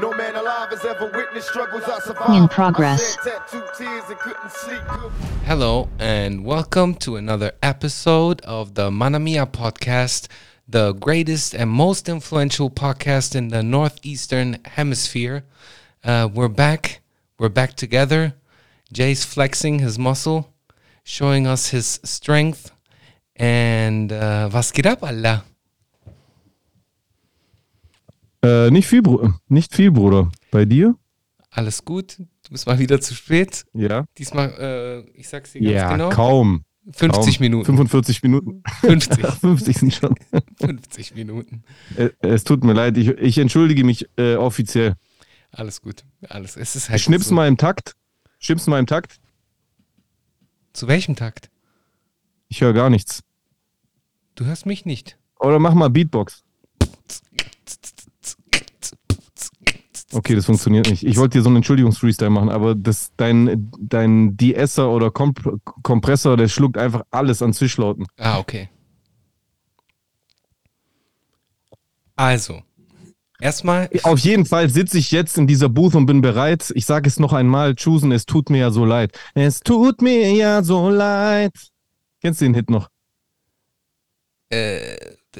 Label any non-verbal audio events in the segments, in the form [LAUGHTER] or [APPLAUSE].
No man alive has ever witnessed struggles I survived. In progress. I shed tattooed tears and couldn't sleep. Hello, and welcome to another episode of the Manamia podcast, the greatest and most influential podcast in the Northeastern Hemisphere. Uh, we're back. We're back together. Jay's flexing his muscle, showing us his strength. And uh, was geht ab, Allah? Äh, nicht viel, Bru nicht viel, Bruder. Bei dir? Alles gut? Du bist mal wieder zu spät. Ja. Diesmal, äh, ich sag's dir ganz Ja, genau. kaum. 50 kaum. Minuten. 45 Minuten. 50. 50 [LAUGHS] sind schon. [LAUGHS] 50 Minuten. Äh, es tut mir leid, ich, ich entschuldige mich äh, offiziell. Alles gut. Alles. Es ist halt Schnips so. mal im Takt. Schnips mal im Takt. Zu welchem Takt? Ich höre gar nichts. Du hörst mich nicht. Oder mach mal Beatbox. [LAUGHS] Okay, das funktioniert nicht. Ich wollte dir so einen Entschuldigungs-Freestyle machen, aber das, dein, dein De-Esser oder Komp Kompressor, der schluckt einfach alles an Zischlauten. Ah, okay. Also, erstmal, Auf jeden Fall sitze ich jetzt in dieser Booth und bin bereit. Ich sage es noch einmal, Chusen, es tut mir ja so leid. Es tut mir ja so leid. Kennst du den Hit noch? äh,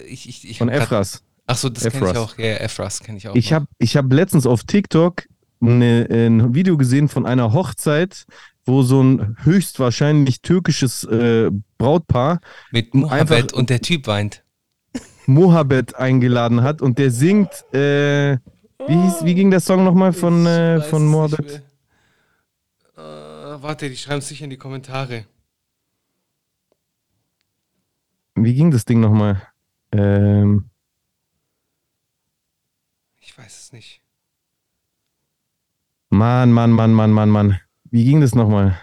ich, ich, ich Von Efras. Ach so, das kenne ich auch. Ja, Efras kenne ich auch. Ich habe ich hab letztens auf TikTok eine, ein Video gesehen von einer Hochzeit, wo so ein höchstwahrscheinlich türkisches äh, Brautpaar Mit Mohammed und der Typ weint. Mohabed eingeladen hat und der singt, äh, wie, hieß, wie ging der Song nochmal von, äh, von Mohabed? Äh, warte, die schreiben es sicher in die Kommentare. Wie ging das Ding nochmal? Ähm, Ich weiß es nicht. Mann, Mann, Mann, Mann, Mann, Mann. Wie ging das nochmal?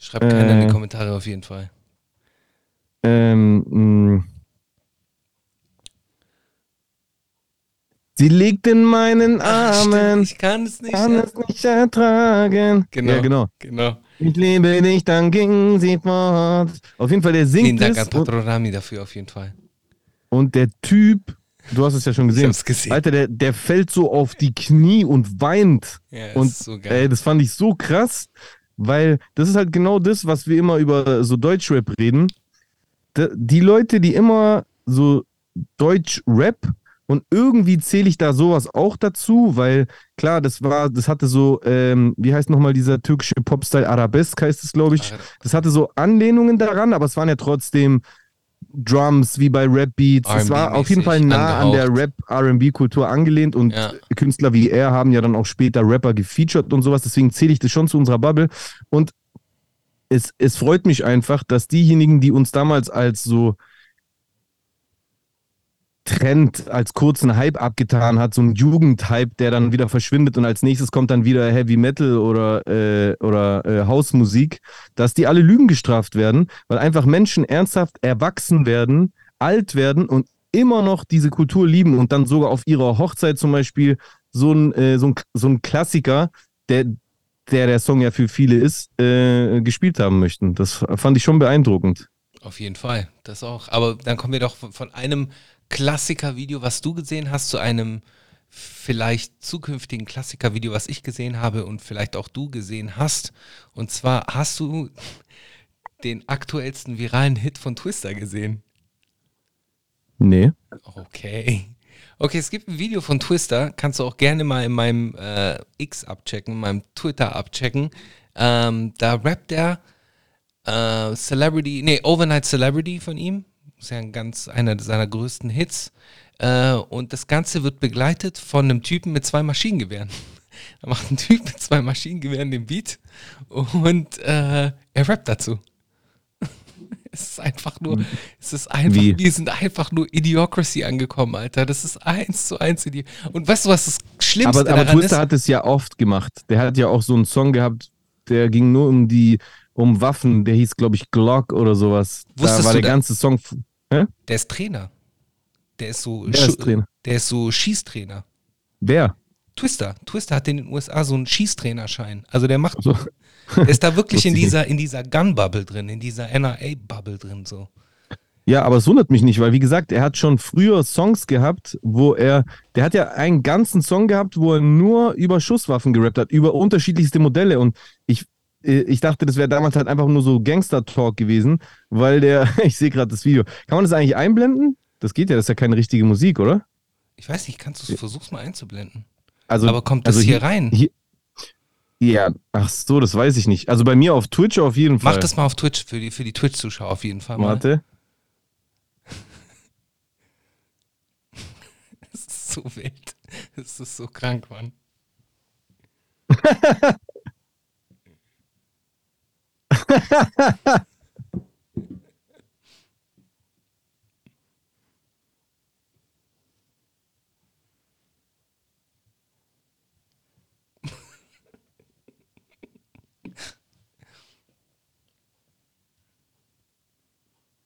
Schreibt keiner in die Äh. Kommentare auf jeden Fall. Ähm, mh. Sie liegt in meinen Armen, ich kann es nicht. kann es nicht ertragen. Genau. Ja, genau. Genau. Ich liebe dich, dann ging sie fort. Auf jeden Fall, der Vielen singt Dank es an Patrorami dafür auf jeden Fall. und der Typ, du hast es ja schon Ich gesehen, hab's gesehen. Alter, der, der fällt so auf die Knie und weint. Ja, Und ist so geil. Ey, das fand ich so krass, weil das ist halt genau das, was wir immer über so Deutschrap reden. Die Leute, die immer so Deutschrap und irgendwie zähle ich da sowas auch dazu, weil klar, das war, das hatte so, ähm, wie heißt nochmal dieser türkische Popstyle Arabesk heißt es, glaube ich. Das hatte so Anlehnungen daran, aber es waren ja trotzdem Drums wie bei Rap Beats. Es war auf jeden Fall nah an der angehaucht. Rap-RB-Kultur angelehnt und Ja. Künstler wie er haben ja dann auch später Rapper gefeatured und sowas. Deswegen zähle ich das schon zu unserer Bubble. Und es, es freut mich einfach, dass diejenigen, die uns damals als so Trend, als kurzen Hype abgetan hat, so ein Jugendhype, der dann wieder verschwindet und als nächstes kommt dann wieder Heavy Metal oder, äh, oder äh, Hausmusik, dass die alle Lügen gestraft werden, weil einfach Menschen ernsthaft erwachsen werden, alt werden und immer noch diese Kultur lieben und dann sogar auf ihrer Hochzeit zum Beispiel so ein, äh, so ein, so ein Klassiker, der, der der Song ja für viele ist, äh, gespielt haben möchten. Das fand ich schon beeindruckend. Auf jeden Fall, das auch. Aber dann kommen wir doch von, von einem Klassiker-Video, was du gesehen hast, zu einem vielleicht zukünftigen Klassiker-Video, was ich gesehen habe und vielleicht auch du gesehen hast. Und zwar hast du den aktuellsten viralen Hit von Twister gesehen. Nee. Okay. Okay, es gibt ein Video von Twister, kannst du auch gerne mal in meinem äh, X abchecken, in meinem Twitter abchecken. Ähm, da rappt er äh, Celebrity, nee, Overnight Celebrity von ihm. Ist ja ein ganz, einer seiner größten Hits. Äh, und das Ganze wird begleitet von einem Typen mit zwei Maschinengewehren. Da [LAUGHS] macht ein Typ mit zwei Maschinengewehren den Beat und äh, er rappt dazu. [LAUGHS] Es ist einfach nur, es ist einfach, Wie? wir sind einfach nur Idiocracy angekommen, Alter. Das ist eins zu eins Idi Und weißt du, was das Schlimmste Aber, aber daran Twister ist? hat es ja oft gemacht. Der hat ja auch so einen Song gehabt, der ging nur um die, um Waffen. Der hieß, glaube ich, Glock oder sowas. Wusstest da war der da- ganze Song. Hä? Der ist Trainer. Der ist so, Wer ist Trainer? der ist so Schießtrainer. Wer? Twister. Twister hat in den USA so einen Schießtrainerschein. Also der macht, So. der ist da wirklich [LAUGHS] in dieser, in dieser Gun-Bubble drin, in dieser NRA-Bubble drin, so. Ja, aber es wundert mich nicht, weil wie gesagt, er hat schon früher Songs gehabt, wo er, der hat ja einen ganzen Song gehabt, wo er nur über Schusswaffen gerappt hat, über unterschiedlichste Modelle und ich, ich dachte, das wäre damals halt einfach nur so Gangster-Talk gewesen, weil der, [LAUGHS] ich sehe gerade das Video. Kann man das eigentlich einblenden? Das geht ja, das ist ja keine richtige Musik, oder? Ich weiß nicht, kannst du versuch's mal einzublenden. Also, Aber kommt das also hier rein? Hier, ja, ach so, das weiß ich nicht. Also bei mir auf Twitch auf jeden Fall. Mach das mal auf Twitch, für die, für die Twitch-Zuschauer auf jeden Fall mal. Warte. [LAUGHS] Das ist so wild. Das ist so krank, Mann. [LAUGHS]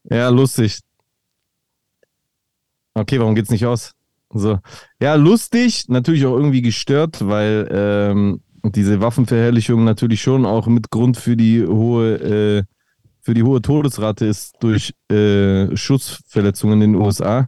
Ja, lustig. Okay, warum geht's nicht aus? So. Ja, lustig, natürlich auch irgendwie gestört, weil ähm, diese Waffenverherrlichung natürlich schon auch mit Grund für die hohe, äh, für die hohe Todesrate ist durch äh, Schussverletzungen in den USA.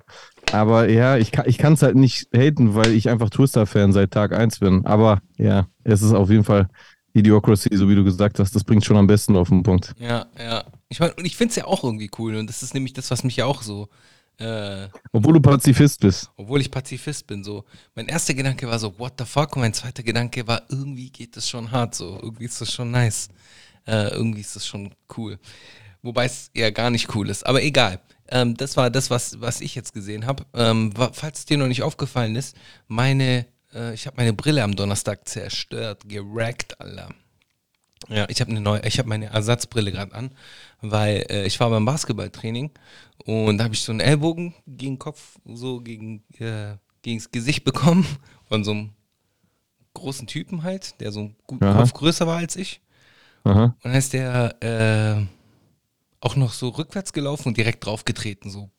Aber ja, ich kann es halt nicht haten, weil ich einfach Twister-Fan seit Tag 1 bin. Aber ja, es ist auf jeden Fall Idiocracy, so wie du gesagt hast. Das bringt schon am besten auf den Punkt. Ja, ja. Ich meine, und ich finde es ja auch irgendwie cool. Und das ist nämlich das, was mich ja auch so. Äh, Obwohl du Pazifist bist. obwohl ich Pazifist bin, so. Mein erster Gedanke war so, what the fuck? Und mein zweiter Gedanke war, irgendwie geht das schon hart, so. Irgendwie ist das schon nice. Äh, irgendwie ist das schon cool. Wobei es eher gar nicht cool ist. Aber egal. Ähm, das war das, was, was ich jetzt gesehen habe. Ähm, falls es dir noch nicht aufgefallen ist, meine, äh, ich habe meine Brille am Donnerstag zerstört, gerackt, Alter. Ja, ich habe eine neue, ich habe meine Ersatzbrille gerade an, weil äh, ich war beim Basketballtraining und da habe ich so einen Ellbogen gegen den Kopf, so gegen äh, gegens Gesicht bekommen [LAUGHS] von so einem großen Typen halt, der so einen guten Aha. Kopf größer war als ich. Aha. Und dann ist der äh, auch noch so rückwärts gelaufen und direkt draufgetreten, so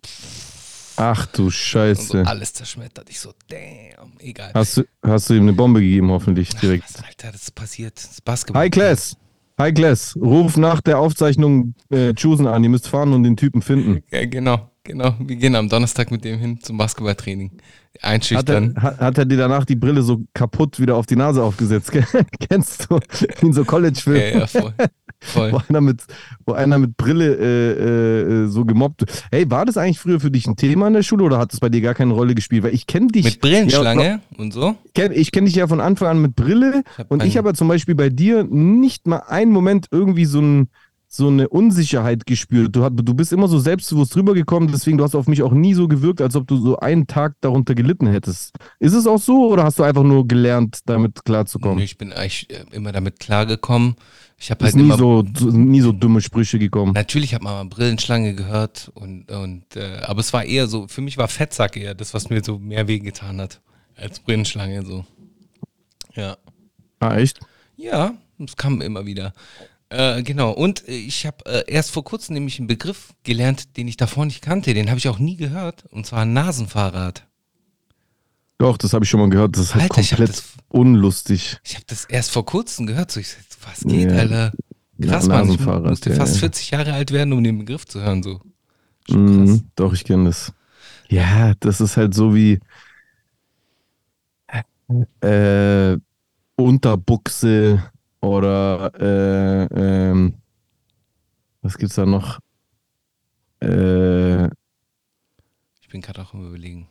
Ach du [LAUGHS] und so Scheiße. alles zerschmettert. Ich so, damn, egal. Hast du, hast du ihm eine Bombe gegeben, hoffentlich direkt. Was, Alter, das ist passiert. Das Basketball. Hi Class. Hi Class. Ruf nach der Aufzeichnung äh, Chusen an. Ihr müsst fahren und den Typen finden. Ja, genau, genau. Wir gehen am Donnerstag mit dem hin zum Basketballtraining. Hat er, Einschüchtern. hat, hat er dir danach die Brille so kaputt wieder auf die Nase aufgesetzt? [LAUGHS] Kennst du in so College-Filmen? Ja, ja, voll. Voll. Wo einer mit, wo einer mit Brille äh, äh, so gemobbt wird. Hey, war das eigentlich früher für dich ein Thema in der Schule oder hat das bei dir gar keine Rolle gespielt? Weil ich kenne dich. Mit Brillenschlange und so. Ich kenne ich kenn dich ja von Anfang an mit Brille hab und ich habe ja zum Beispiel bei dir nicht mal einen Moment irgendwie so, ein, so eine Unsicherheit gespürt. Du, du bist immer so selbstbewusst rübergekommen, deswegen du hast auf mich auch nie so gewirkt, als ob du so einen Tag darunter gelitten hättest. Ist es auch so oder hast du einfach nur gelernt, damit klarzukommen? Ich bin eigentlich äh, immer damit klargekommen. Ich habe halt nie immer. so, nie so dumme Sprüche gekommen. Natürlich hat man mal Brillenschlange gehört und, und äh, aber es war eher so, für mich war Fettsack eher das, was mir so mehr wehgetan hat als Brillenschlange so. Ja. Ah, echt? Ja, es kam immer wieder. Äh, genau, und äh, ich habe äh, erst vor kurzem nämlich einen Begriff gelernt, den ich davor nicht kannte. Den habe ich auch nie gehört. Und zwar Nasenfahrrad. Doch, das habe ich schon mal gehört. Das ist halt Alter, ich komplett das- unlustig. Ich habe das erst vor kurzem gehört. So, ich sag, was geht, Ja. Alter? Krass, Na- Mann. Ich musste ja, fast ja. 40 Jahre alt werden, um den Begriff zu hören. So. Mhm, doch, ich kenne das. Ja, das ist halt so wie äh, Unterbuchse oder äh, ähm, was gibt's da noch? Äh, Ich bin gerade auch am überlegen.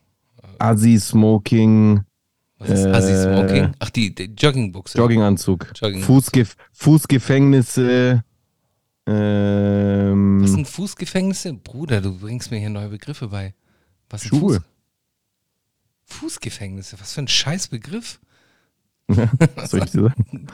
Assi-Smoking, Was ist Äh, Assi-Smoking? Ach, die, die Joggingbuchse. Jogginganzug, Jogging. Fußgef Fußgefängnisse, ähm, Was sind Fußgefängnisse? Bruder, du bringst mir hier neue Begriffe bei. Was Schuhe. Fuß Fußgefängnisse? Was für ein Scheißbegriff. [LAUGHS] was soll ich dir sagen?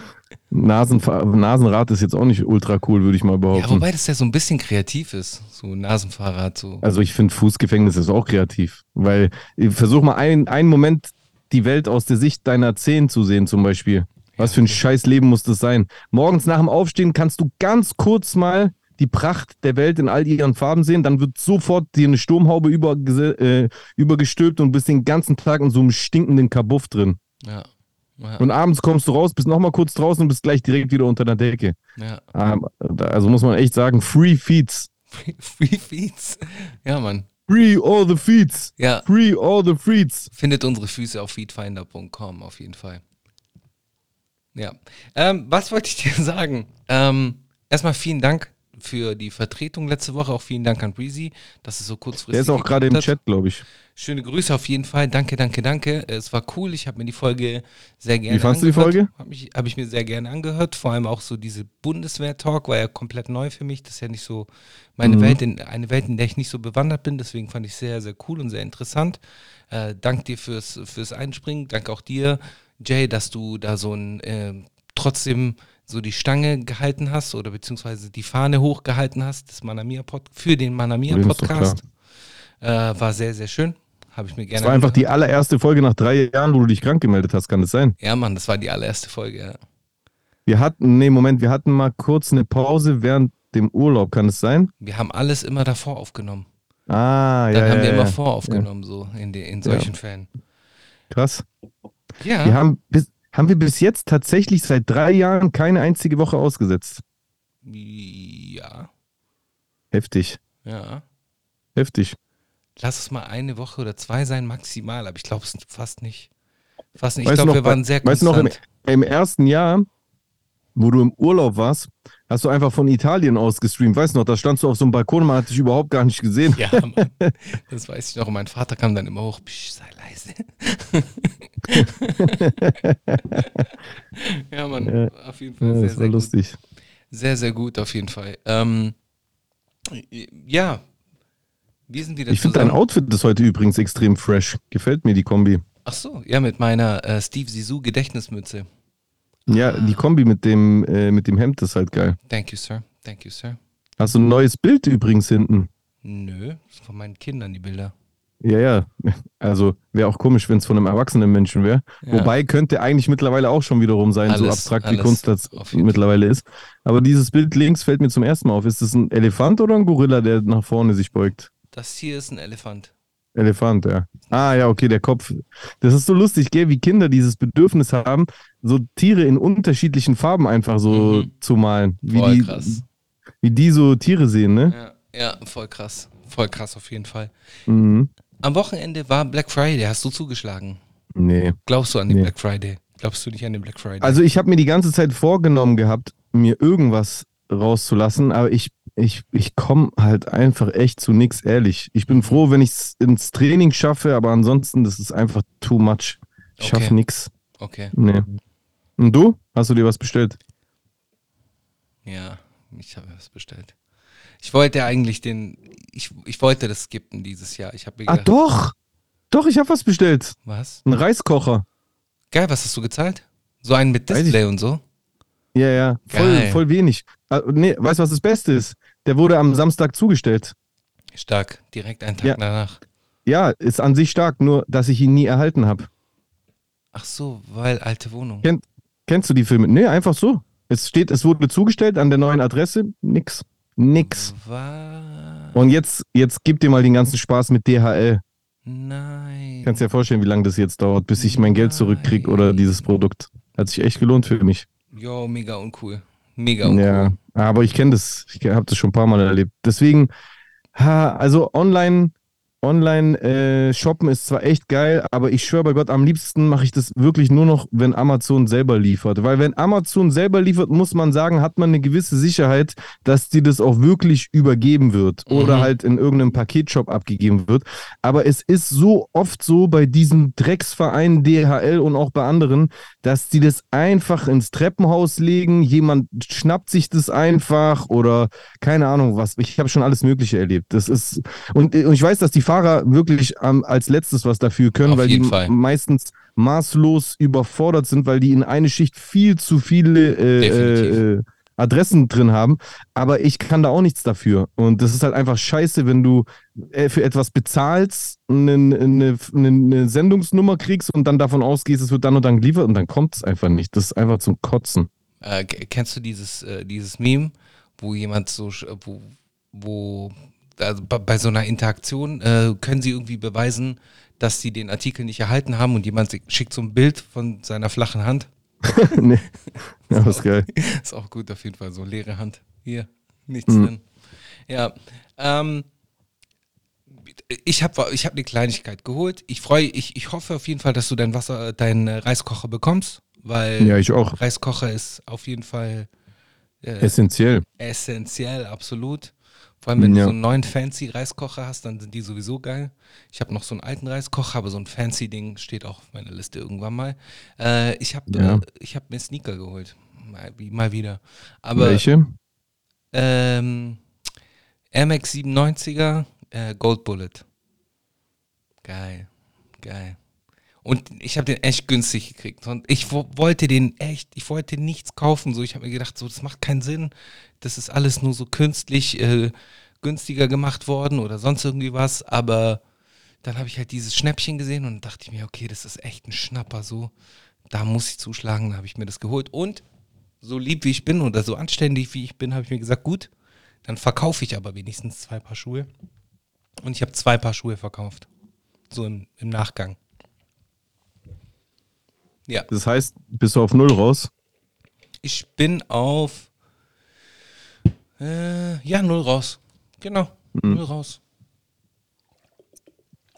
Nasenfa Nasenrad ist jetzt auch nicht ultra cool, würde ich mal Ja, behaupten. wobei das ja so ein bisschen kreativ ist. So Nasenfahrrad, so. Also ich finde Fußgefängnis ist auch kreativ, weil äh, versuch mal ein, einen Moment die Welt aus der Sicht deiner Zehen zu sehen zum Beispiel. Was für ein scheiß Leben muss das sein? Morgens nach dem Aufstehen kannst du ganz kurz mal die Pracht der Welt in all ihren Farben sehen, dann wird sofort dir eine Sturmhaube übergese- äh, übergestülpt und bist den ganzen Tag in so einem stinkenden Kabuff drin. Ja. Ja, Und abends kommst du raus, bist nochmal kurz draußen und bist gleich direkt wieder unter der Decke. ja. Ähm, Also muss man echt sagen, Free Feeds. Free, [LAUGHS] free Feeds. Ja, Mann. Free all the feeds. Ja, Free all the feeds. findet unsere Füße auf feedfinder.com auf jeden Fall. Ja. Ähm, was wollte ich dir [LAUGHS] sagen? Ähm, erstmal vielen Dank für die Vertretung letzte Woche. Auch vielen Dank an Breezy, dass es so kurzfristig Der ist auch gerade im. Chat, glaube ich. Schöne Grüße auf jeden Fall. Danke, danke, danke. Es war cool. Ich habe mir die Folge sehr gerne Wie fandst du die angehört. Folge? Habe ich, hab ich mir sehr gerne angehört. Vor allem auch so diese Bundeswehr-Talk war ja komplett neu für mich. Das ist ja nicht so meine Mhm. Welt, in, eine Welt, in der ich nicht so bewandert bin. Deswegen fand ich sehr, sehr cool und sehr interessant. Äh, dank dir fürs, fürs Einspringen. Dank auch dir, Jay, dass du da so ein äh, trotzdem so die Stange gehalten hast oder beziehungsweise die Fahne hochgehalten hast des Manamia Pod für den Manamia Podcast. Äh, war sehr, sehr schön. Habe ich mir gerne Das war einfach die allererste Folge nach drei Jahren, wo du dich krank gemeldet hast, kann das sein? Ja, Mann, das war die allererste Folge. Ja. Wir hatten, nee, Moment, wir hatten mal kurz eine Pause während dem Urlaub, kann es sein? Wir haben alles immer davor aufgenommen. Ah, ja. Dann haben ja, wir ja. immer voraufgenommen, so in, de, in solchen Fällen. Krass. Ja, Wir haben bis, haben wir bis jetzt tatsächlich seit drei Jahren keine einzige Woche ausgesetzt. ja, Heftig, ja. heftig. Lass es mal eine Woche oder zwei sein, maximal, aber ich glaube es fast nicht. Fast nicht. Ich glaube, wir waren sehr weißt du noch, im, konstant. im ersten Jahr, wo du im Urlaub warst, hast du einfach von Italien aus gestreamt. Weißt du noch, da standst du auf so einem Balkon, man hat dich überhaupt gar nicht gesehen. Ja, Mann. Das weiß ich noch. Und mein Vater kam dann immer hoch, Psch, sei leise. [LAUGHS] ja, Mann, Ja. auf jeden Fall Ja, sehr, das war sehr gut. lustig. Sehr, sehr gut, auf jeden Fall. Ähm, ja, wir sind wieder Ich finde dein. Outfit ist heute übrigens extrem fresh. Gefällt mir die Kombi. Ach so, ja, mit meiner äh, Steve Sisu Gedächtnismütze. Ja, die Kombi mit dem, äh, mit dem Hemd ist halt geil. Thank you, Sir. Thank you, Sir. Hast du ein neues Bild übrigens hinten? Nö, das sind von meinen Kindern die Bilder. Ja, ja. Also wäre auch komisch, wenn es von einem erwachsenen Menschen wäre. Ja. Wobei könnte eigentlich mittlerweile auch schon wiederum sein, so Alles- abstrakt wie Kunst das mittlerweile ist. Aber dieses Bild links fällt mir zum ersten Mal auf. Ist das ein Elefant oder ein Gorilla, der nach vorne sich beugt? Das hier ist ein Elefant. Elefant, ja. Ah, ja, okay, der Kopf. Das ist so lustig, gell, wie Kinder dieses Bedürfnis haben, so Tiere in unterschiedlichen Farben einfach so Mhm. zu malen. Wie Voll die, krass. Wie die so Tiere sehen, ne? Ja, ja, voll krass. Voll krass auf jeden Fall. Mhm. Am Wochenende war Black Friday. Hast du zugeschlagen? Nee. Glaubst du an den Nee. Black Friday? Glaubst du nicht an den Black Friday? Also ich habe mir die ganze Zeit vorgenommen gehabt, mir irgendwas rauszulassen, aber ich, ich, ich komme halt einfach echt zu nix, ehrlich. Ich bin froh, wenn ich es ins Training schaffe, aber ansonsten, das ist einfach too much. Ich Okay. schaffe nix. okay, Nee. Und du? Hast du dir was bestellt? ja, ich habe was bestellt. Ich wollte eigentlich den, ich, ich wollte das skippen dieses Jahr. Ich habe Ah, doch! Doch, ich habe was bestellt. was? Ein Reiskocher. Geil, was hast du gezahlt? So einen mit Display und so? Ja, ja, voll, voll wenig. Ah, nee, weißt du, was das Beste ist? Der wurde am Samstag zugestellt. Stark, direkt einen Tag Ja. danach. Ja, ist an sich stark, nur dass ich ihn nie erhalten habe. Ach so, weil alte Wohnung. Kennt, kennst du die Filme? Nee, einfach so. Es steht, es wurde zugestellt an der neuen Adresse. Nix. Nix. Was? Und jetzt, jetzt gib dir mal den ganzen Spaß mit DHL. Nein. Kannst dir ja vorstellen, wie lange das jetzt dauert, bis ich mein Geld zurückkriege oder Nein. dieses Produkt. Hat sich echt gelohnt für mich. Jo, mega uncool. Mega uncool. Ja, aber ich kenne das. Ich habe das schon ein paar Mal erlebt. Deswegen, also online, online äh, shoppen ist zwar echt geil, aber ich schwöre bei Gott, am liebsten mache ich das wirklich nur noch, wenn Amazon selber liefert. Weil wenn Amazon selber liefert, muss man sagen, hat man eine gewisse Sicherheit, dass dir das auch wirklich übergeben wird oder Mhm. halt in irgendeinem Paketshop abgegeben wird. Aber es ist so oft so bei diesen Drecksvereinen DHL und auch bei anderen, dass die das einfach ins Treppenhaus legen, jemand schnappt sich das einfach oder keine Ahnung was. Ich habe schon alles Mögliche erlebt. Das ist und, und ich weiß, dass die Fahrer wirklich ähm, als letztes was dafür können, Auf weil die Fall. meistens maßlos überfordert sind, weil die in eine Schicht viel zu viele äh, äh, äh, Adressen drin haben. Aber ich kann da auch nichts dafür. Und das ist halt einfach scheiße, wenn du äh, für etwas bezahlst, eine, eine, eine, Sendungsnummer kriegst und dann davon ausgehst, es wird dann und dann geliefert und dann kommt es einfach nicht. Das ist einfach zum Kotzen. Äh, kennst du dieses, dieses Meme, wo jemand so, wo, wo also bei, so einer Interaktion äh, können sie irgendwie beweisen, dass sie den Artikel nicht erhalten haben und jemand schickt so ein Bild von seiner flachen Hand. [LAUGHS] nee. Ja, ist geil. [LAUGHS] Ist auch gut auf jeden Fall, so leere Hand. Hier, nichts Mhm. drin. Ja. Ähm, ich habe ich hab eine Kleinigkeit geholt. Ich freue, ich, ich hoffe auf jeden Fall, dass du dein Wasser, deinen Reiskocher bekommst, weil Ja, ich auch. Reiskocher ist auf jeden Fall äh, Essentiell. essentiell, absolut. Vor allem, wenn Ja. du so einen neuen fancy Reiskocher hast, dann sind die sowieso geil. Ich habe noch so einen alten Reiskocher, aber so ein fancy Ding steht auch auf meiner Liste irgendwann mal. Äh, ich habe Ja. äh, ich hab mir Sneaker geholt. Mal, mal wieder. Aber Welche? ähm, Air Max 97er äh, Gold Bullet. Geil, geil. Und ich habe den echt günstig gekriegt. Und ich wo, wollte den echt, ich wollte nichts kaufen. So, ich habe mir gedacht, so, das macht keinen Sinn. Das ist alles nur so künstlich äh, günstiger gemacht worden oder sonst irgendwie was. Aber dann habe ich halt dieses Schnäppchen gesehen und dachte ich mir, okay, das ist echt ein Schnapper. So, da muss ich zuschlagen. Da habe ich mir das geholt. Und so lieb wie ich bin oder so anständig wie ich bin, habe ich mir gesagt, gut, dann verkaufe ich aber wenigstens zwei Paar Schuhe. Und ich habe zwei Paar Schuhe verkauft. So im, im Nachgang. Ja, Das heißt, bist du auf Null raus? ich bin auf äh, ja, null raus. Genau, null raus.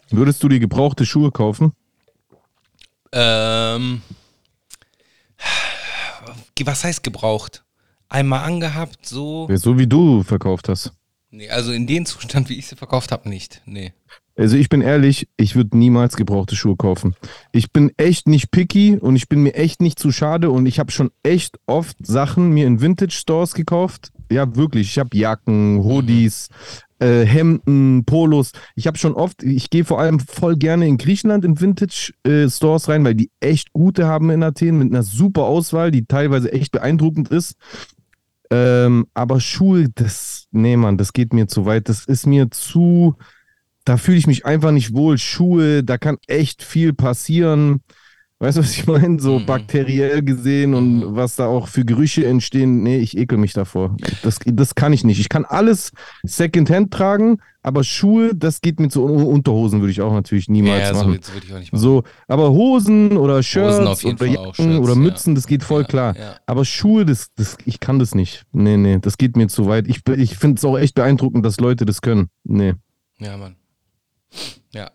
Würdest du dir gebrauchte Schuhe kaufen? Ähm, was heißt gebraucht? Einmal angehabt, so. Ja, So wie du verkauft hast. Nee, also in dem Zustand, wie ich sie verkauft habe, nicht. Nee. Also ich bin ehrlich, ich würde niemals gebrauchte Schuhe kaufen. Ich bin echt nicht picky und ich bin mir echt nicht zu schade und ich habe schon echt oft Sachen mir in Vintage Stores gekauft. Ja, wirklich. Ich habe Jacken, Hoodies, äh, Hemden, Polos. Ich habe schon oft, ich gehe vor allem voll gerne in Griechenland in Vintage äh, Stores rein, weil die echt gute haben in Athen mit einer super Auswahl, die teilweise echt beeindruckend ist. Ähm, aber Schuhe, das, nee, Mann, das geht mir zu weit. Das ist mir zu, da fühle ich mich einfach nicht wohl. Schuhe, da kann echt viel passieren. Weißt du, was ich meine? So Mhm. bakteriell gesehen und Mhm. was da auch für Gerüche entstehen. Nee, ich ekel mich davor. Das, das kann ich nicht. Ich kann alles Secondhand tragen, aber Schuhe, das geht mir zu Un- Unterhosen, würde ich auch natürlich niemals ja, so, machen. so würde ich auch nicht machen. So, aber Hosen oder Shirts jeden oder Jacken Shirts, oder ja. Mützen, das geht voll Ja, klar. ja. Aber Schuhe, das, das, ich kann das nicht. Nee, nee, das geht mir zu weit. Ich, ich finde es auch echt beeindruckend, dass Leute das können. Nee. Ja, Mann. Ja.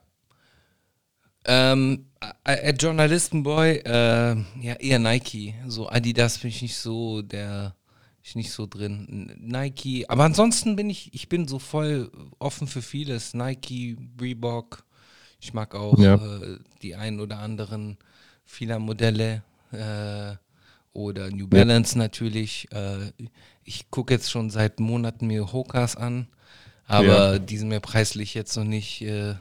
Ähm, äh, Journalistenboy, äh, ja, eher Nike. So Adidas bin ich nicht so der, ich nicht so drin. Nike, aber ansonsten bin ich, ich bin so voll offen für vieles. Nike, Reebok. Ich mag auch Ja. äh, die ein oder anderen vieler Modelle. Äh, oder New Balance natürlich. Äh, ich gucke jetzt schon seit Monaten mir Hokas an, aber die sind mir preislich jetzt noch nicht, äh,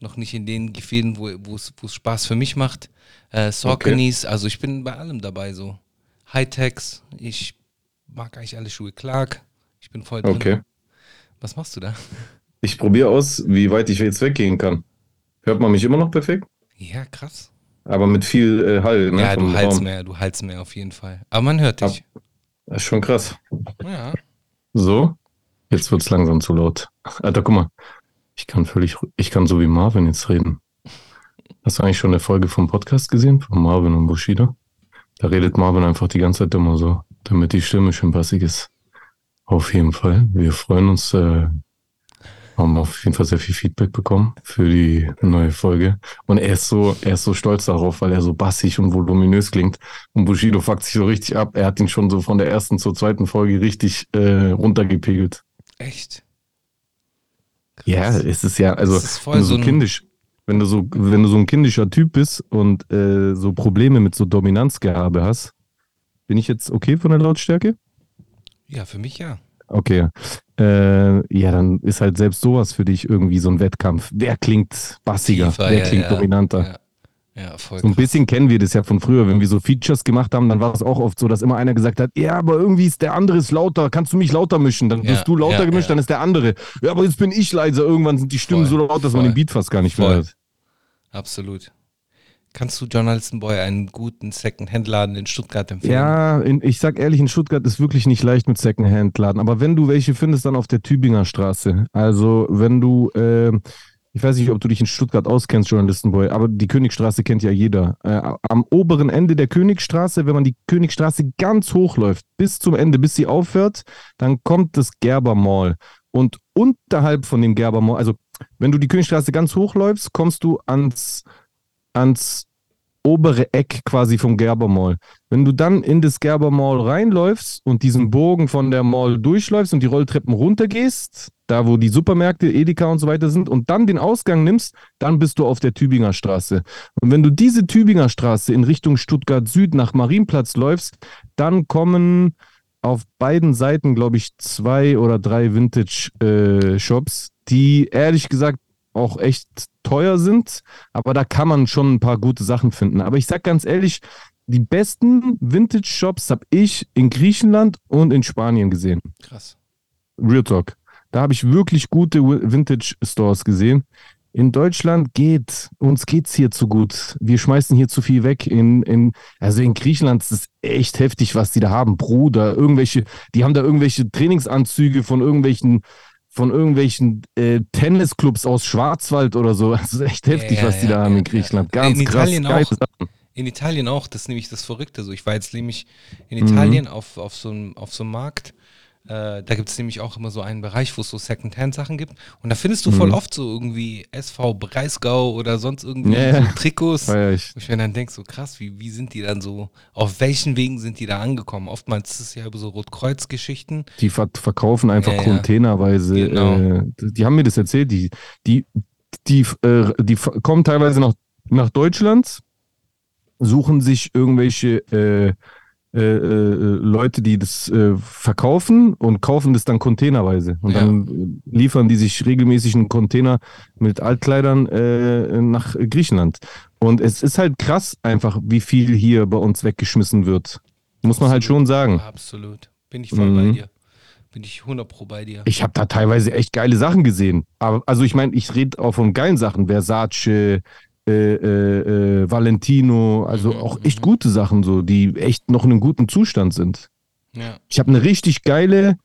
noch nicht in den Gefilden, wo es Spaß für mich macht. Äh, Sauconys, also ich bin bei allem dabei so. Hightechs, ich mag eigentlich alle Schuhe. Clark, ich bin voll drin. Okay. Was machst du da? Ich probiere aus, wie weit ich jetzt weggehen kann. Hört man mich immer noch perfekt? Ja, krass. Aber mit viel äh, Hall. Ne, ja, du haltst mehr, du haltst mehr auf jeden Fall. Aber man hört dich. Das ist schon krass. Ja. So, jetzt wird es langsam zu laut. Alter, guck mal. Ich kann völlig, ich kann so wie Marvin jetzt reden. Hast du eigentlich schon eine Folge vom Podcast gesehen? Von Marvin und Bushido? Da redet Marvin einfach die ganze Zeit immer so, damit die Stimme schön passig ist. Auf jeden Fall. Wir freuen uns, äh, haben auf jeden Fall sehr viel Feedback bekommen für die neue Folge. Und er ist so, er ist so stolz darauf, weil er so bassig und voluminös klingt. Und Bushido fuckt sich so richtig ab. Er hat ihn schon so von der ersten zur zweiten Folge richtig äh, runtergepegelt. Echt? Ja, es ist ja, also ist wenn du so so ein- kindisch, wenn du so, wenn du so ein kindischer Typ bist und äh, so Probleme mit so Dominanzgehabe hast, bin ich jetzt okay von der Lautstärke? Ja, für mich ja. Okay. Äh, ja, dann ist halt selbst sowas für dich irgendwie so ein Wettkampf. Wer klingt bassiger? Tiefer, Wer ja, klingt ja, dominanter? Ja, ja. So ein bisschen kennen wir das ja von früher, wenn wir so Features gemacht haben, dann war es auch oft so, dass immer einer gesagt hat, ja, aber irgendwie ist der andere ist lauter, kannst du mich lauter mischen? Dann Ja, wirst du lauter ja, gemischt, dann ist der andere. Ja, aber jetzt bin ich leiser. Irgendwann sind die Stimmen Voll, so laut, dass man voll, den Beat fast gar nicht mehr voll. hört. Absolut. Kannst du Journalisten Boy einen guten Second-Hand-Laden in Stuttgart empfehlen? Ja, in, ich sag ehrlich, in Stuttgart ist wirklich nicht leicht mit Secondhand-Laden. Aber wenn du welche findest, dann auf der Tübinger Straße. Also wenn du, äh, Ich weiß nicht, ob du dich in Stuttgart auskennst, Journalistenboy, aber die Königstraße kennt ja jeder. Äh, am oberen Ende der Königstraße, wenn man die Königstraße ganz hochläuft, bis zum Ende, bis sie aufhört, dann kommt das Gerber Mall. Und unterhalb von dem Gerber Mall, also wenn du die Königstraße ganz hochläufst, kommst du ans, ans obere Eck quasi vom Gerber Mall. Wenn du dann in das Gerber Mall reinläufst und diesen Bogen von der Mall durchläufst und die Rolltreppen runtergehst, da wo die Supermärkte, Edeka und so weiter sind, und dann den Ausgang nimmst, dann bist du auf der Tübinger Straße. Und wenn du diese Tübinger Straße in Richtung Stuttgart Süd nach Marienplatz läufst, dann kommen auf beiden Seiten, glaube ich, zwei oder drei Vintage-Shops, äh, die ehrlich gesagt auch echt teuer sind, aber da kann man schon ein paar gute Sachen finden. Aber ich sag ganz ehrlich, die besten Vintage-Shops habe ich in Griechenland und in Spanien gesehen. Krass. Real Talk. Da habe ich wirklich gute Vintage-Stores gesehen. In Deutschland geht, uns geht's hier zu gut. Wir schmeißen hier zu viel weg. In, in, also in Griechenland ist es echt heftig, was die da haben. Bruder, irgendwelche, die haben da irgendwelche Trainingsanzüge von irgendwelchen von irgendwelchen äh, Tennisclubs aus Schwarzwald oder so. [LAUGHS] Das ist echt heftig, ja, was die ja, da haben in Griechenland. Ganz in krass. Italien auch. In Italien auch, das ist nämlich das Verrückte. So, ich war jetzt nämlich in Italien mhm. auf, auf, so einem, auf so einem Markt äh, da gibt es nämlich auch immer so einen Bereich, wo es so Secondhand-Sachen gibt. Und da findest du voll mhm. oft so irgendwie SV Breisgau oder sonst irgendwie ja, so Trikots. Ja, ich. Wo ich mir dann denke, so krass, wie, wie sind die dann so, auf welchen Wegen sind die da angekommen? Oftmals ist es ja über so Rotkreuz-Geschichten. Die ver verkaufen einfach ja, containerweise. Genau. Äh, die haben mir das erzählt, die, die, die, äh, die kommen teilweise nach, nach Deutschland, suchen sich irgendwelche äh, äh, Leute, die das äh, verkaufen und kaufen das dann containerweise. Und ja. dann liefern die sich regelmäßig einen Container mit Altkleidern äh, nach Griechenland. Und es ist halt krass einfach, wie viel hier bei uns weggeschmissen wird. Muss man halt schon sagen. Absolut. Bin ich voll mhm. bei dir. Bin ich 100 pro bei dir. Ich habe da teilweise echt geile Sachen gesehen. Aber also ich meine, ich rede auch von geilen Sachen. Versace, äh, äh, äh, Valentino, also mhm, auch echt mhm. gute Sachen, so, die echt noch in einem guten Zustand sind. Ja. Ich habe eine richtig geile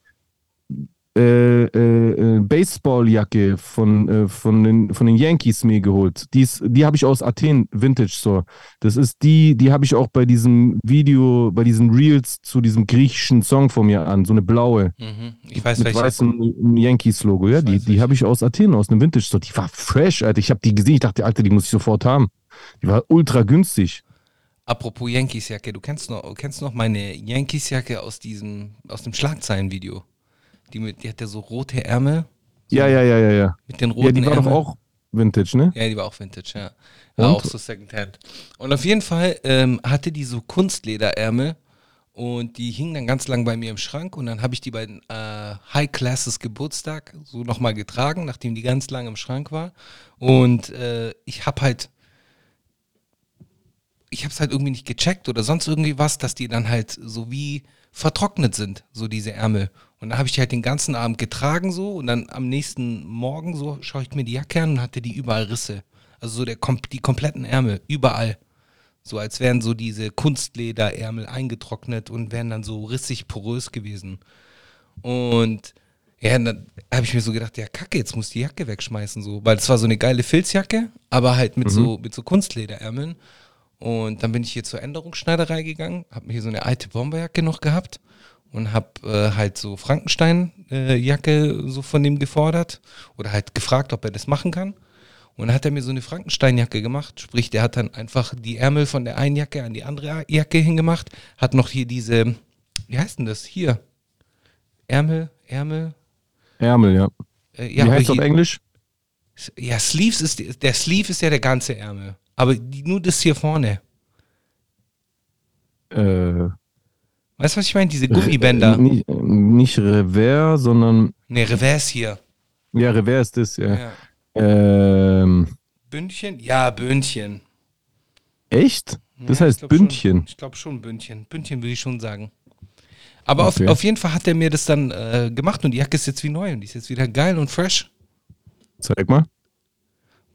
äh, äh, Baseballjacke von, äh, von, den, von den Yankees mir geholt. Die, die habe ich aus Athen Vintage Store. Das ist die, die habe ich auch bei diesem Video, bei diesen Reels zu diesem griechischen Song von mir an, so eine blaue. Mhm. Ich weiß mit weißem Yankees-Logo, ja. Die, die habe ich aus Athen, aus einem Vintage Store. Die war fresh, Alter. Ich habe die gesehen, ich dachte, Alter, die muss ich sofort haben. Die war ultra günstig. Apropos Yankees-Jacke, du kennst noch, kennst noch meine Yankees-Jacke aus diesem, aus dem Schlagzeilen-Video? Die, mit, die hat ja so rote Ärmel. So ja, ja, ja, ja, ja. Mit den roten Ja, die war Ärmel. doch auch Vintage, ne? Ja, die war auch Vintage, ja. War auch so Secondhand. Und auf jeden Fall ähm, hatte die so Kunstlederärmel und die hingen dann ganz lang bei mir im Schrank und dann habe ich die bei den äh, High Classes Geburtstag so nochmal getragen, nachdem die ganz lang im Schrank war. Und äh, ich habe halt, ich habe es halt irgendwie nicht gecheckt oder sonst irgendwie was, dass die dann halt so wie vertrocknet sind, so diese Ärmel. Und dann habe ich die halt den ganzen Abend getragen so und dann am nächsten Morgen so schaue ich mir die Jacke an und hatte die überall Risse. Also so der, die kompletten Ärmel, überall. So als wären so diese Kunstlederärmel eingetrocknet und wären dann so rissig porös gewesen. Und ja, dann habe ich mir so gedacht, ja kacke, jetzt muss die Jacke wegschmeißen so, weil es war so eine geile Filzjacke, aber halt mit mhm. so mit so Kunstlederärmeln. Und dann bin ich hier zur Änderungsschneiderei gegangen, habe mir hier so eine alte Bomberjacke noch gehabt und habe äh, halt so Frankenstein-Jacke äh, so von dem gefordert oder halt gefragt, ob er das machen kann. Und dann hat er mir so eine Frankenstein-Jacke gemacht, sprich, der hat dann einfach die Ärmel von der einen Jacke an die andere Jacke hingemacht, hat noch hier diese, wie heißt denn das? Hier. Ärmel, Ärmel. Ärmel, ja. Äh, ja wie heißt das auf Englisch? Ja, Sleeves ist, der Sleeve ist ja der ganze Ärmel. Aber die, nur das hier vorne. Äh. Weißt du, was ich meine? Diese Gummibänder. Nicht, nicht Revers, sondern. Ne, Revers hier. Ja, Revers ist das, ja. ja. Ähm. Bündchen? Ja, Bündchen. Echt? Das ja, heißt Bündchen. Schon, ich glaube schon Bündchen. Bündchen würde ich schon sagen. Aber okay. auf, auf jeden Fall hat er mir das dann äh, gemacht und die Jacke ist jetzt wie neu und die ist jetzt wieder geil und fresh. Zeig mal.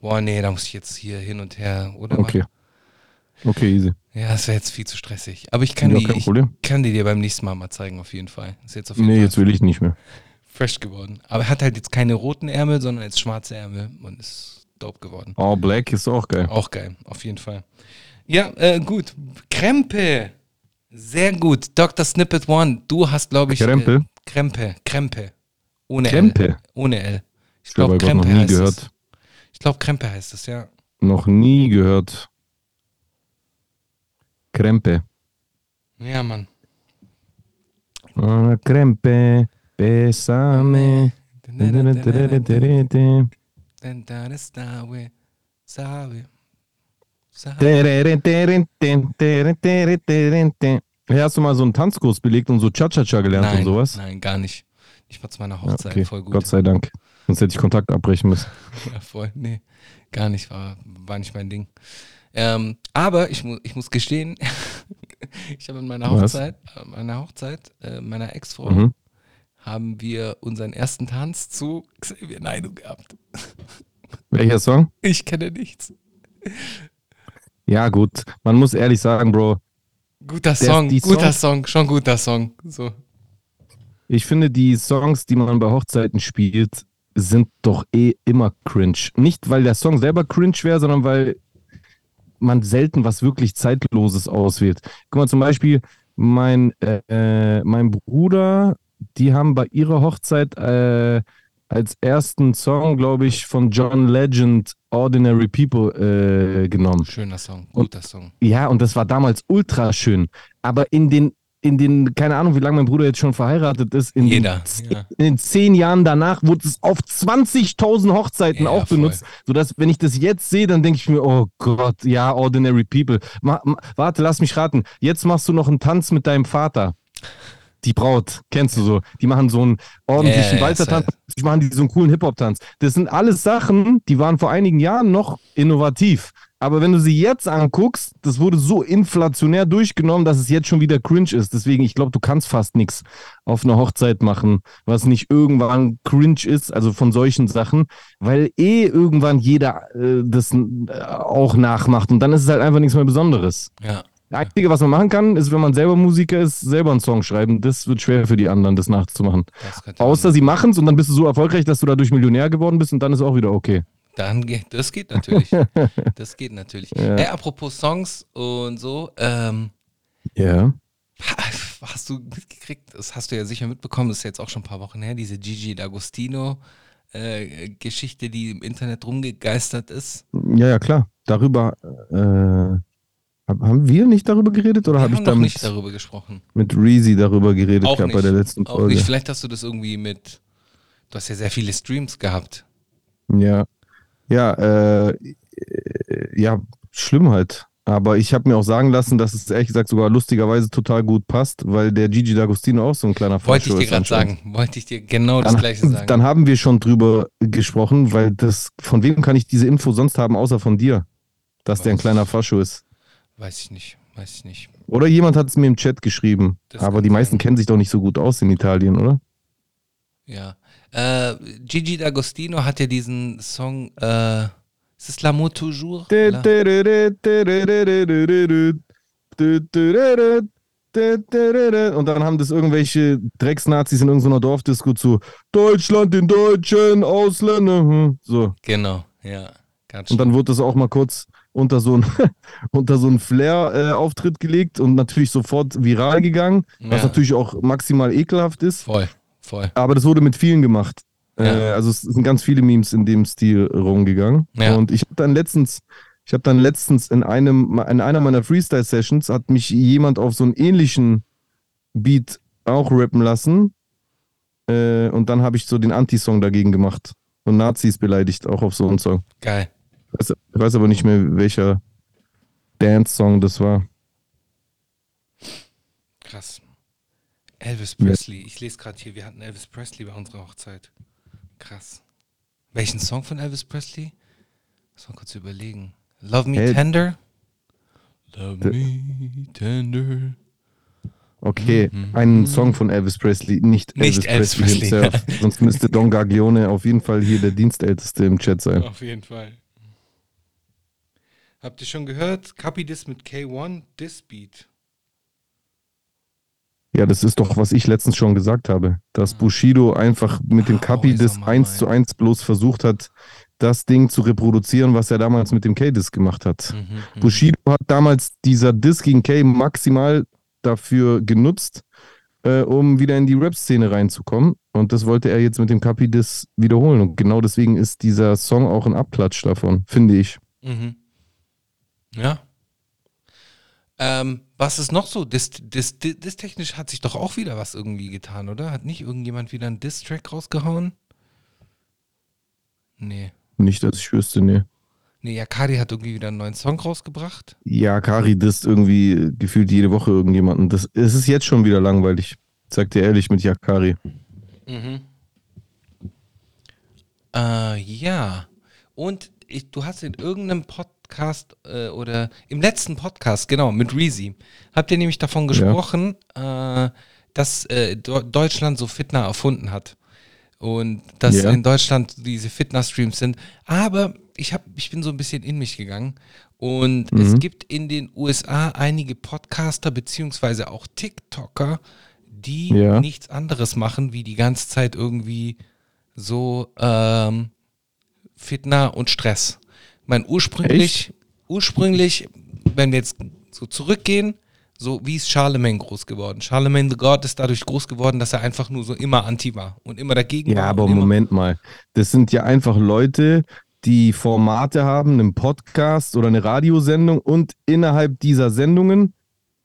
Boah, nee, da muss ich jetzt hier hin und her, oder? Okay. Okay, easy. Ja, das wäre jetzt viel zu stressig. Aber ich kann, ja, die, ich kann die dir beim nächsten Mal mal zeigen, auf jeden Fall. Ist jetzt auf jeden nee, Fall jetzt will ich nicht mehr. Fresh geworden. Aber er hat halt jetzt keine roten Ärmel, sondern jetzt schwarze Ärmel. Und ist dope geworden. All Black ist auch geil. Auch geil, auf jeden Fall. Ja, äh, gut. Krempe. Sehr gut. Dr. Snippet One, du hast, glaube ich. Krempe? Äh, Krempe. Krempe. Ohne Krempe? L. Ohne L. Ich glaube, noch Krempe nie heißt gehört. es. Ich glaube, Krempe heißt es, ja. Noch nie gehört. Krempe. Ja, Mann. Ah, Krempe, besame. Then that is. Sabe. Sabe. Hey, hast du mal so einen Tanzkurs belegt und so Cha-Cha-Cha gelernt Nein, und sowas? nein, gar nicht. Nicht mal zu meiner Hochzeit. okay, Voll gut. Gott sei Dank. Sonst hätte ich Kontakt abbrechen müssen. [LAUGHS] Ja, voll. Nee, gar nicht. War, war nicht mein Ding. Ähm, aber ich, mu ich muss gestehen, [LAUGHS] ich habe in meiner Was? Hochzeit, äh, meiner Hochzeit, äh, meiner Ex-Frau, Mhm. haben wir unseren ersten Tanz zu Xavier Naidoo gehabt. [LAUGHS] Welcher Song? Ich kenne nichts. Ja, gut. Man muss ehrlich sagen, Bro, Guter Song, guter Songs- Song, schon guter Song. So. ich finde, die Songs, die man bei Hochzeiten spielt, sind doch eh immer cringe. Nicht, weil der Song selber cringe wäre, sondern weil man selten was wirklich Zeitloses auswählt. Guck mal, zum Beispiel, mein, äh, mein Bruder, die haben bei ihrer Hochzeit äh, als ersten Song, glaube ich, von John Legend Ordinary People äh, genommen. Schöner Song, Und- guter Song. Ja, und das war damals ultra schön. Aber in den, in den, keine Ahnung, wie lange mein Bruder jetzt schon verheiratet ist, in, Jeder, den, z- ja. in den zehn Jahren danach wurde es auf 20.000 Hochzeiten Ja, auch voll. benutzt, sodass, wenn ich das jetzt sehe, dann denke ich mir, oh Gott, ja, Ordinary People. Ma, ma, warte, lass mich raten. Jetzt machst du noch einen Tanz mit deinem Vater. Die Braut, kennst du so. Die machen so einen ordentlichen ja, Walzertanz, die machen die so einen coolen Hip-Hop-Tanz. Das sind alles Sachen, die waren vor einigen Jahren noch innovativ. Aber wenn du sie jetzt anguckst, das wurde so inflationär durchgenommen, dass es jetzt schon wieder cringe ist. Deswegen, ich glaube, du kannst fast nichts auf einer Hochzeit machen, was nicht irgendwann cringe ist, also von solchen Sachen, weil eh irgendwann jeder äh, das äh, auch nachmacht und dann ist es halt einfach nichts mehr Besonderes. Ja. Das Einzige, was man machen kann, ist, wenn man selber Musiker ist, selber einen Song schreiben. Das wird schwer für die anderen, das nachzumachen. Das Außer sie machen es und dann bist du so erfolgreich, dass du dadurch Millionär geworden bist und dann ist auch wieder okay. Dann geht, das geht natürlich. [LAUGHS] das geht natürlich. Ja. Ey, apropos Songs und so, ähm, Ja. [LAUGHS] hast du mitgekriegt, das hast du ja sicher mitbekommen, das ist jetzt auch schon ein paar Wochen her, diese Gigi D'Agostino äh, Geschichte, die im Internet rumgegeistert ist. Ja, ja, klar. Darüber äh, hab- haben wir nicht darüber geredet oder habe ich damit nicht darüber gesprochen. mit Reezy darüber geredet Auch gehabt bei nicht. der letzten Auch Folge? nicht. Vielleicht hast du das irgendwie mit, du hast ja sehr viele Streams gehabt. Ja. Ja, äh, äh, ja, schlimm halt. Aber ich habe mir auch sagen lassen, dass es ehrlich gesagt sogar lustigerweise total gut passt, weil der Gigi D'Agostino auch so ein kleiner Wollte ich dir gerade sagen. Wollte ich dir genau das Dann, gleiche sagen. dann haben wir schon drüber gesprochen, weil das, von wem kann ich diese Info sonst haben, außer von dir, dass der ein kleiner Fascho ist. weiß ich nicht. Weiß ich nicht. Oder jemand hat es mir im Chat geschrieben. Das Aber die meisten sein. kennen sich doch nicht so gut aus in Italien, oder? Ja. Äh, Gigi D'Agostino hat ja diesen Song, äh, ist es L'amour toujours? Und dann haben das irgendwelche Drecksnazis in irgendeiner Dorfdisco zu Deutschland den Deutschen, Ausländer. hm, So. genau, ja. Ganz Und dann wurde das auch mal kurz unter so ein, unter so einen Flair-Auftritt gelegt und natürlich sofort viral gegangen, was Ja. natürlich auch maximal ekelhaft ist. Voll, voll. Aber das wurde mit vielen gemacht. Ja. Äh, also es sind ganz viele Memes in dem Stil rumgegangen. Ja. Und ich habe dann letztens, ich habe dann letztens in einem, in einer meiner Freestyle-Sessions hat mich jemand auf so einen ähnlichen Beat auch rappen lassen. Äh, und dann habe ich so den Anti-Song dagegen gemacht. Und Nazis beleidigt, auch auf so einen Song. Geil. Ich weiß, ich weiß aber nicht mehr, welcher Dance-Song das war. Krass. Elvis Presley. Ich lese gerade hier, wir hatten Elvis Presley bei unserer Hochzeit. Krass. Welchen Song von Elvis Presley? Muss mal kurz überlegen. Love Me Hey. Tender? Love Me Tender. Okay, einen Song von Elvis Presley, nicht, Mhm. Nicht Elvis Presley. himself. [LAUGHS] Sonst müsste Don Gaglione auf jeden Fall hier der Dienstälteste im Chat sein. Auf jeden Fall. Habt ihr schon gehört? Copy This mit K1, This Beat. Ja, das ist doch, was ich letztens schon gesagt habe, dass Bushido einfach mit dem Ah, Kapi Always das on my 1 zu mind. 1 bloß versucht hat, das Ding zu reproduzieren, was er damals mit dem K-Disc gemacht hat. Mhm, Bushido hat damals dieser Disc gegen K maximal dafür genutzt, äh, um wieder in die Rap-Szene reinzukommen. Und das wollte er jetzt mit dem Capi-Disc wiederholen. Und genau deswegen ist dieser Song auch ein Abklatsch davon, finde ich. Mhm. Ja. Ähm, was ist noch so? Dis, dis, dis, dis technisch hat sich doch auch wieder was irgendwie getan, oder? Hat nicht irgendjemand wieder einen Diss-Track rausgehauen? Nee. Nicht, dass ich wüsste, nee. Nee, Yakari hat irgendwie wieder einen neuen Song rausgebracht. Ja, Kari disst irgendwie gefühlt jede Woche irgendjemanden. Das, es ist jetzt schon wieder langweilig. Sag dir ehrlich mit Yakari. Mhm. Äh, ja. Und ich, du hast in irgendeinem Podcast äh, oder im letzten Podcast, genau, mit Reezy, habt ihr nämlich davon gesprochen, äh, dass äh, Deutschland so Fitner erfunden hat. Und dass Ja. in Deutschland diese Fitness-Streams sind. Aber ich, hab, ich bin so ein bisschen in mich gegangen. Und es gibt in den USA einige Podcaster beziehungsweise auch TikToker, die Ja. nichts anderes machen, wie die ganze Zeit irgendwie so ähm, Fitner und Stress. Ich meine, ursprünglich, ursprünglich, wenn wir jetzt so zurückgehen, so wie ist Charlemagne groß geworden? Charlemagne the God ist dadurch groß geworden, dass er einfach nur so immer anti war und immer dagegen war. Ja, aber Moment mal. Das sind ja einfach Leute, die Formate haben, einen Podcast oder eine Radiosendung und innerhalb dieser Sendungen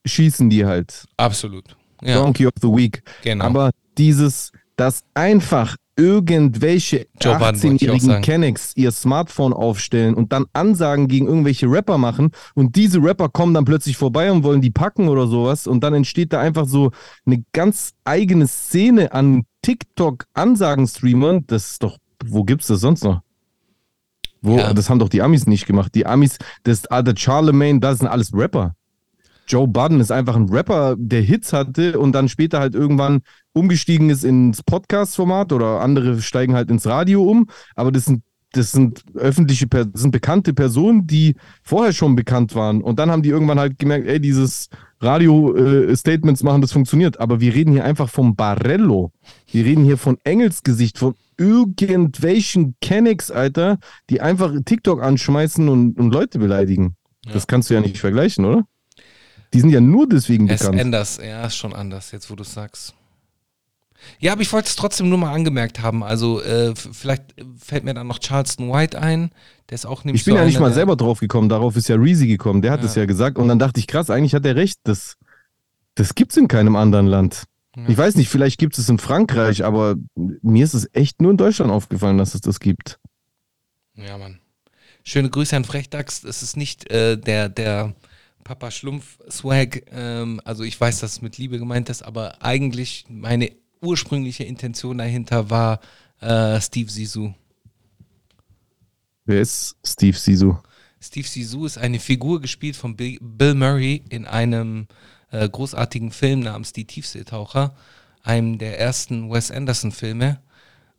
schießen die halt. Absolut. Ja, Donkey of the Week. genau. Aber dieses, dass einfach irgendwelche Joe Budden wollte ich auch 18-jährigen sagen. Kennex ihr Smartphone aufstellen und dann Ansagen gegen irgendwelche Rapper machen und diese Rapper kommen dann plötzlich vorbei und wollen die packen oder sowas und dann entsteht da einfach so eine ganz eigene Szene an TikTok-Ansagen-Streamern. Das ist doch, wo gibt's das sonst noch? Wo, Ja. Das haben doch die Amis nicht gemacht. Die Amis, das alte Charlemagne, das sind alles Rapper. Joe Budden ist einfach ein Rapper, der Hits hatte und dann später halt irgendwann umgestiegen ist ins Podcast-Format oder andere steigen halt ins Radio um. Aber das sind, das sind öffentliche, das sind bekannte Personen, die vorher schon bekannt waren. Und dann haben die irgendwann halt gemerkt, ey, dieses Radio-Statements machen, das funktioniert. Aber wir reden hier einfach vom Barello. Wir reden hier von Engelsgesicht, von irgendwelchen Kennex, Alter, die einfach TikTok anschmeißen und, und Leute beleidigen. Das kannst du ja nicht vergleichen, oder? Die sind ja nur deswegen Es bekannt. anders, ja, ist schon anders, jetzt wo du es sagst. Ja, aber ich wollte es trotzdem nur mal angemerkt haben. Also, äh, vielleicht fällt mir dann noch Charleston White ein. Der ist auch nämlich Ich bin so ja nicht mal selber drauf gekommen, darauf ist ja Reezy gekommen, der hat es ja gesagt und dann dachte ich, krass, eigentlich hat er recht, das, das gibt es in keinem anderen Land. Ich weiß nicht, vielleicht gibt es in Frankreich, aber mir ist es echt nur in Deutschland aufgefallen, dass es das gibt. Ja, Mann. Schöne Grüße an Frechdachs. Es ist nicht äh, der, der Papa Schlumpf-Swag. Ähm, also ich weiß, dass es mit Liebe gemeint ist, aber eigentlich meine ursprüngliche Intention dahinter war äh, Steve Sisu. Wer ist Steve Sisu? Steve Sisu ist eine Figur gespielt von Bill Bill Murray in einem äh, großartigen Film namens Die Tiefseetaucher, einem der ersten Wes Anderson-Filme.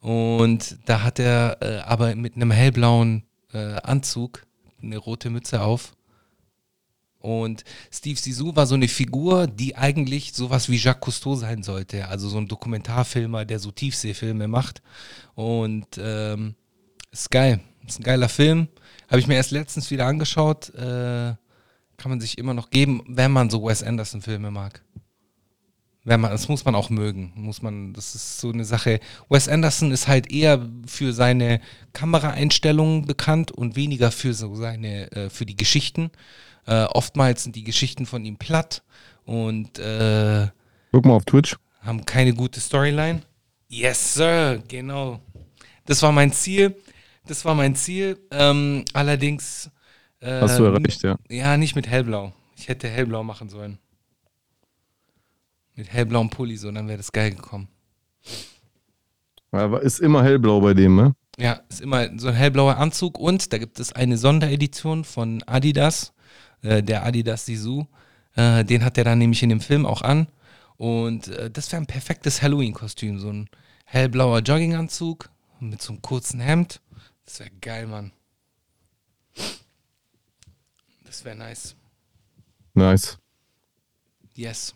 Und da hat er äh, aber mit einem hellblauen äh, Anzug eine rote Mütze auf. Und Steve Sisu war so eine Figur, die eigentlich sowas wie Jacques Cousteau sein sollte. Also so ein Dokumentarfilmer, der so Tiefseefilme macht. Und ähm, ist geil. Ist ein geiler Film. Habe ich mir erst letztens wieder angeschaut. Äh, kann man sich immer noch geben, wenn man so Wes Anderson-Filme mag. Wenn man, das muss man auch mögen. Muss man, das ist so eine Sache. Wes Anderson ist halt eher für seine Kameraeinstellungen bekannt und weniger für so seine, äh, für die Geschichten. Äh, oftmals sind die Geschichten von ihm platt und äh, Guck mal auf Twitch. haben keine gute Storyline. Yes, Sir, genau. Das war mein Ziel. Das war mein Ziel. Ähm, allerdings. Äh, Hast du erreicht, ja. Ja, nicht mit hellblau. Ich hätte hellblau machen sollen. Mit hellblauem Pulli, so, dann wäre das geil gekommen. Aber ist immer hellblau bei dem, ne? Ja, ist immer so ein hellblauer Anzug und da gibt es eine Sonderedition von Adidas, äh, der Adidas Sisu. Äh, den hat er dann nämlich in dem Film auch an. Und äh, das wäre ein perfektes Halloween-Kostüm. So ein hellblauer Jogginganzug mit so einem kurzen Hemd. Das wäre geil, Mann. Das wäre nice. Nice. Yes.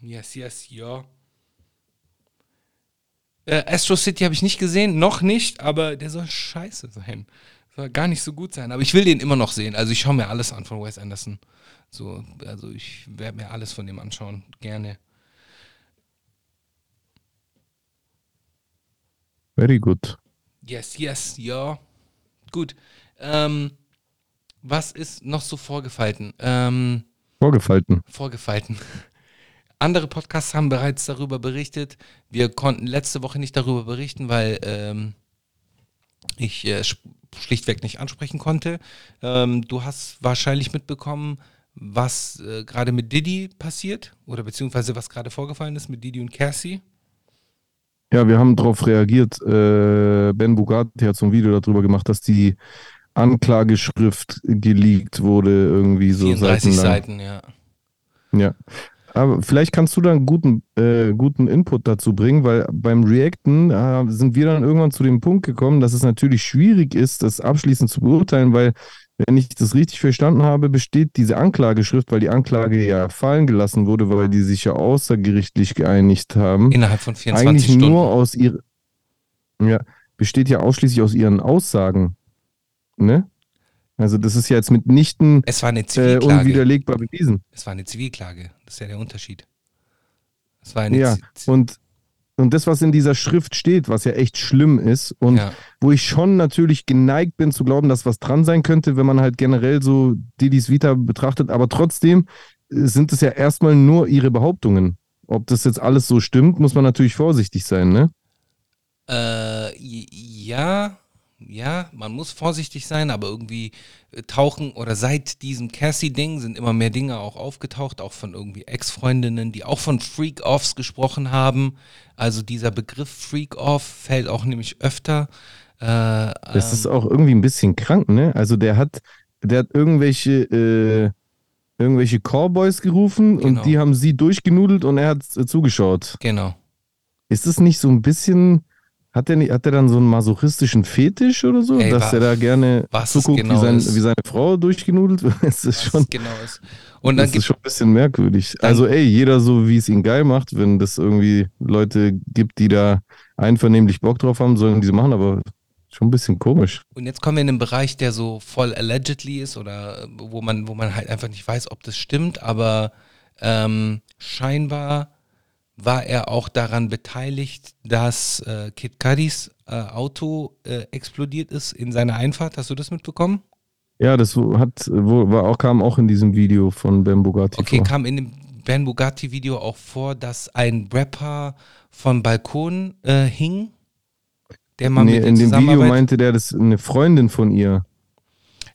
Yes, yes, ja. Äh, Astro City habe ich nicht gesehen, noch nicht, aber der soll scheiße sein. Soll gar nicht so gut sein. Aber ich will den immer noch sehen. Also ich schaue mir alles an von Wes Anderson. So, also ich werde mir alles von dem anschauen. Gerne. Very good. Yes, yes, ja. Gut. Ähm, was ist noch so vorgefalten? Ähm, Vorgefalten. vorgefalten. [LAUGHS] Andere Podcasts haben bereits darüber berichtet. Wir konnten letzte Woche nicht darüber berichten, weil ähm, ich äh, sch- schlichtweg nicht ansprechen konnte. Ähm, du hast wahrscheinlich mitbekommen, was äh, gerade mit Diddy passiert oder beziehungsweise was gerade vorgefallen ist mit Diddy und Cassie. Ja, wir haben darauf reagiert. Äh, ben Bugatti hat so ein Video darüber gemacht, dass die Anklageschrift geleakt wurde, irgendwie so 34 seitenlang. Seiten, ja. Ja. Aber vielleicht kannst du da einen guten, äh, guten Input dazu bringen, weil beim Reacten äh, sind wir dann irgendwann zu dem Punkt gekommen, dass es natürlich schwierig ist, das abschließend zu beurteilen, weil, wenn ich das richtig verstanden habe, besteht diese Anklageschrift, weil die Anklage ja fallen gelassen wurde, weil die sich ja außergerichtlich geeinigt haben, Innerhalb von 24 eigentlich Stunden. nur aus ihr, ja, besteht ja ausschließlich aus ihren Aussagen. Ne? Also das ist ja jetzt mitnichten es war eine äh, Zivilklage. unwiderlegbar bewiesen. es war eine Zivilklage. Das ist ja der Unterschied. Es war eine Ja, Z- und, und das, was in dieser Schrift steht, was ja echt schlimm ist und ja. wo ich schon natürlich geneigt bin zu glauben, dass was dran sein könnte, wenn man halt generell so Didis Vita betrachtet, aber trotzdem äh, sind es ja erstmal nur ihre Behauptungen. Ob das jetzt alles so stimmt, muss man natürlich vorsichtig sein, ne? Äh, ja, ja, man muss vorsichtig sein, aber irgendwie äh, tauchen oder seit diesem Cassie-Ding sind immer mehr Dinge auch aufgetaucht, auch von irgendwie Ex-Freundinnen, die auch von Freak-Offs gesprochen haben. Also dieser Begriff Freak-Off fällt auch nämlich öfter. Äh, Das ähm, ist auch irgendwie ein bisschen krank, ne? Also der hat, der hat irgendwelche, äh, irgendwelche Cowboys gerufen Genau. und die haben sie durchgenudelt und er hat äh, zugeschaut. Genau. Ist es nicht so ein bisschen, hat der, nicht- hat der dann so einen masochistischen Fetisch oder so, Ey, dass wa- er da gerne zuguckt, genau wie, sein, wie seine Frau durchgenudelt wird? [LAUGHS] Es ist Was schon, genau ist. Und dann das ist schon ein bisschen merkwürdig. Also ey, jeder so, wie es ihn geil macht, wenn das irgendwie Leute gibt, die da einvernehmlich Bock drauf haben, sollen diese machen, aber schon ein bisschen komisch. Und jetzt kommen wir in einen Bereich, der so voll allegedly ist oder äh, wo man, wo man halt einfach nicht weiß, ob das stimmt, aber ähm, scheinbar war er auch daran beteiligt, dass äh, Kid Cudis äh, Auto äh, explodiert ist in seiner Einfahrt. Hast du das mitbekommen? Ja, das hat, wo, war auch, kam auch in diesem Video von Ben Bugatti Okay, vor. kam in dem Ben Bugatti Video auch vor, dass ein Rapper vom Balkon äh, hing, der mal Nee, mit in dem Video meinte der, das eine Freundin von ihr,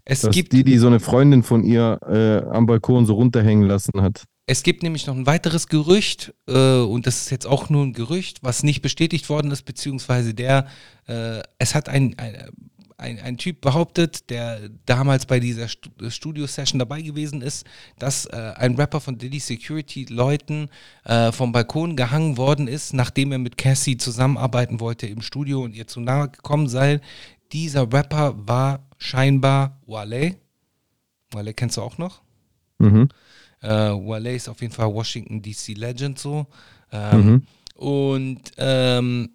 es dass gibt die, die so eine Freundin von ihr äh, am Balkon so runterhängen lassen hat. Es gibt nämlich noch ein weiteres Gerücht, äh, und das ist jetzt auch nur ein Gerücht, was nicht bestätigt worden ist, beziehungsweise der, äh, es hat ein, ein, ein, ein Typ behauptet, der damals bei dieser Stu- Studio-Session dabei gewesen ist, dass äh, ein Rapper von Diddy Security-Leuten äh, vom Balkon gehangen worden ist, nachdem er mit Cassie zusammenarbeiten wollte im Studio und ihr zu nahe gekommen sei. Dieser Rapper war scheinbar Wale. Wale kennst du auch noch? Mhm. Äh, Wale ist auf jeden Fall Washington DC Legend so. Ähm, Mhm. Und ähm,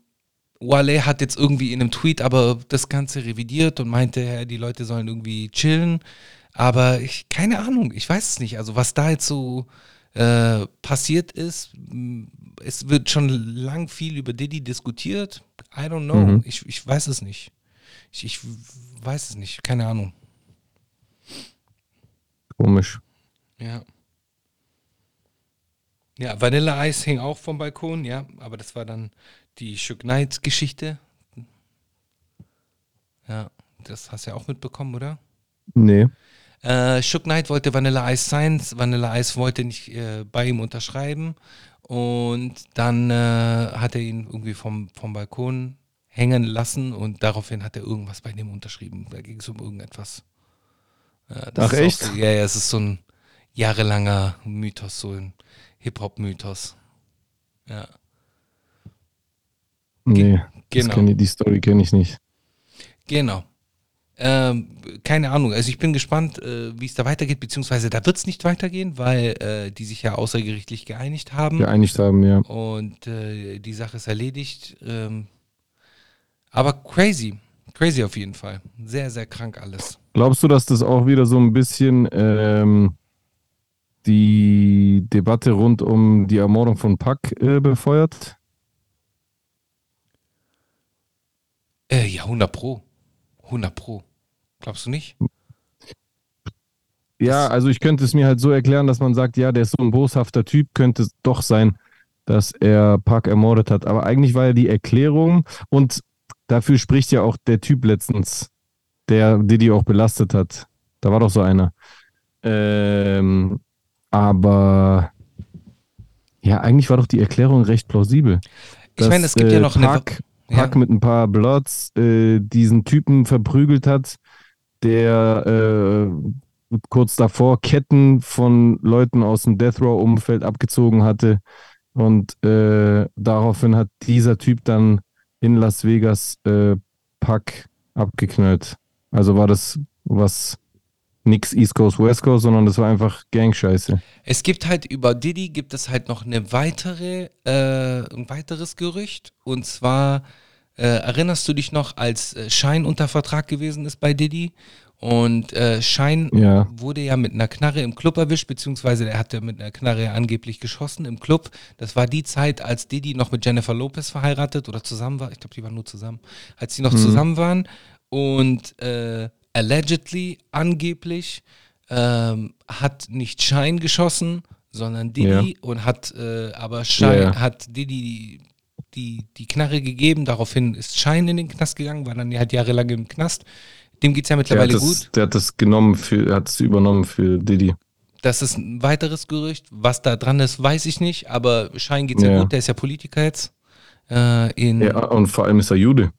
Wale hat jetzt irgendwie in einem Tweet aber das Ganze revidiert und meinte, die Leute sollen irgendwie chillen. Aber ich, keine Ahnung, ich weiß es nicht. Also was da jetzt so äh, passiert ist, m, es wird schon lang viel über Diddy diskutiert. I don't know. Mhm. Ich, ich weiß es nicht. Ich, ich weiß es nicht. Keine Ahnung. Komisch. Ja. Ja, Vanilla Ice hing auch vom Balkon, ja, aber das war dann die Shook Knight Geschichte. Ja, das hast du ja auch mitbekommen, oder? Nee. Äh, Shook Knight wollte Vanilla Ice sein, Vanilla Ice wollte nicht äh, bei ihm unterschreiben und dann äh, hat er ihn irgendwie vom, vom Balkon hängen lassen und daraufhin hat er irgendwas bei dem unterschrieben. Da ging es um irgendetwas. Das Ach, ist auch echt? So, ja, ja, es ist so ein jahrelanger Mythos, so ein Hip-Hop-Mythos. Ja, Nee. Das genau. ich, die Story kenne ich nicht. genau. Ähm, keine Ahnung. Also ich bin gespannt, äh, wie es da weitergeht, beziehungsweise da wird es nicht weitergehen, weil äh, die sich ja außergerichtlich geeinigt haben. Geeinigt haben, ja. Und äh, die Sache ist erledigt. Ähm, aber crazy. Crazy auf jeden Fall. Sehr, sehr krank alles. Glaubst du, dass das auch wieder so ein bisschen ähm, die Debatte rund um die Ermordung von Pack äh, befeuert? Äh, ja, 100 Pro. 100 Pro. Glaubst du nicht? Ja, also ich könnte es mir halt so erklären, dass man sagt, ja, der ist so ein boshafter Typ, könnte es doch sein, dass er Park ermordet hat. Aber eigentlich war ja die Erklärung und dafür spricht ja auch der Typ letztens, der Diddy auch belastet hat. Da war doch so einer. Ähm, aber ja, eigentlich war doch die Erklärung recht plausibel. Ich meine, es gibt ja noch eine- Park, Ja. Park mit ein paar Bloods äh, diesen Typen verprügelt hat, der äh, kurz davor Ketten von Leuten aus dem Death Row-Umfeld abgezogen hatte. Und äh, daraufhin hat dieser Typ dann in Las Vegas äh, Pack abgeknallt. Also war das was nix East Coast, West Coast, sondern das war einfach Gangscheiße. Es gibt halt über Diddy gibt es halt noch eine weitere, äh, ein weiteres Gerücht. Und zwar äh, erinnerst du dich noch, als äh, Schein unter Vertrag gewesen ist bei Diddy? Und äh, Schein Ja. wurde ja mit einer Knarre im Club erwischt, beziehungsweise er hatte mit einer Knarre angeblich geschossen im Club. Das war die Zeit, als Diddy noch mit Jennifer Lopez verheiratet oder zusammen war. Ich glaube, die waren nur zusammen. Als sie noch zusammen waren und äh, allegedly, angeblich, ähm, hat nicht Schein geschossen, sondern Diddy und hat äh, aber Schein, Ja, ja. hat Diddy die, die Knarre gegeben. Daraufhin ist Schein in den Knast gegangen, war dann halt jahrelang im Knast. Dem geht es ja Der mittlerweile das, gut. der hat das genommen für, hat es übernommen für Diddy. Das ist ein weiteres Gerücht. Was da dran ist, weiß ich nicht, aber Schein geht's ja, Ja. gut. Der ist ja Politiker jetzt. Äh, in, Ja, und vor allem ist er Jude.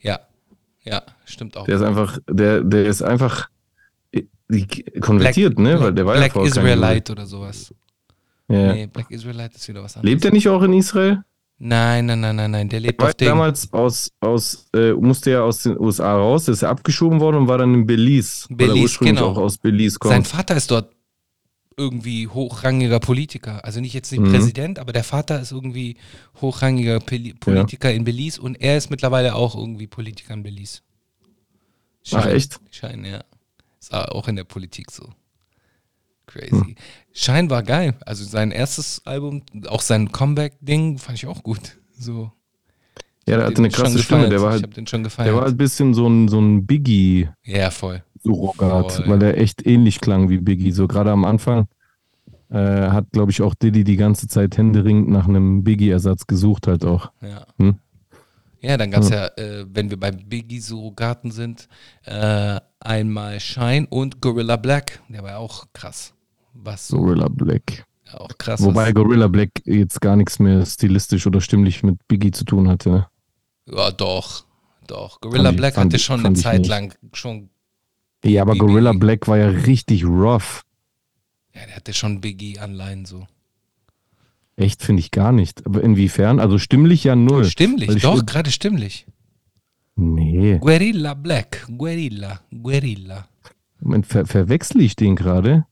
ja, ja, stimmt auch. Der ist einfach, der, der ist einfach konvertiert, ne? Weil der war Black ja Israelite oder sowas. Ja. Nee, Black Israelite ist wieder was anderes. Lebt er nicht auch in Israel? Nein, nein, nein, nein, nein. Der lebt War auf Ding. damals aus, aus äh, musste ja aus den USA raus, ist er abgeschoben worden und war dann in Belize. Belize, ursprünglich genau. auch aus Belize kommt. Sein Vater ist dort irgendwie hochrangiger Politiker. Also nicht jetzt nicht Mhm. Präsident, aber der Vater ist irgendwie hochrangiger Peli- Politiker in Belize und er ist mittlerweile auch irgendwie Politiker in Belize. Ach, echt? Schein, ja. Ist auch in der Politik so. Crazy. Hm. Schein war geil. Also sein erstes Album, auch sein Comeback-Ding, fand ich auch gut. So. ja, der hatte eine krasse Stimme. Der war ich halt, hab den schon der war halt ein bisschen so ein, so ein Biggie. ja, voll. Surrogat, Voll, weil ja. er echt ähnlich klang wie Biggie. So gerade am Anfang äh, hat, glaube ich, auch Diddy die ganze Zeit händeringend nach einem Biggie-Ersatz gesucht, halt auch. Ja. Hm? Ja, dann gab es ja, äh, wenn wir bei Biggie Surrogaten sind, äh, einmal Shine und Gorilla Black. Der war ja auch krass. Was Gorilla Black. auch krass Wobei Gorilla Black jetzt gar nichts mehr stilistisch oder stimmlich mit Biggie zu tun hatte. Ne? Ja, doch. Doch. Gorilla Fand ich- Black fand hatte ich- schon eine fand ich Zeit nicht. lang schon. Ja, aber Biggie. Gorilla Black war ja richtig rough. Ja, der hatte schon Biggie-Anleihen so. Echt, finde ich gar nicht. Aber inwiefern? Also stimmlich ja null. Stimmlich, ich doch, gerade stimmlich. Nee. Guerilla Black. Guerilla. Guerilla. Moment, ver verwechsel ich den gerade?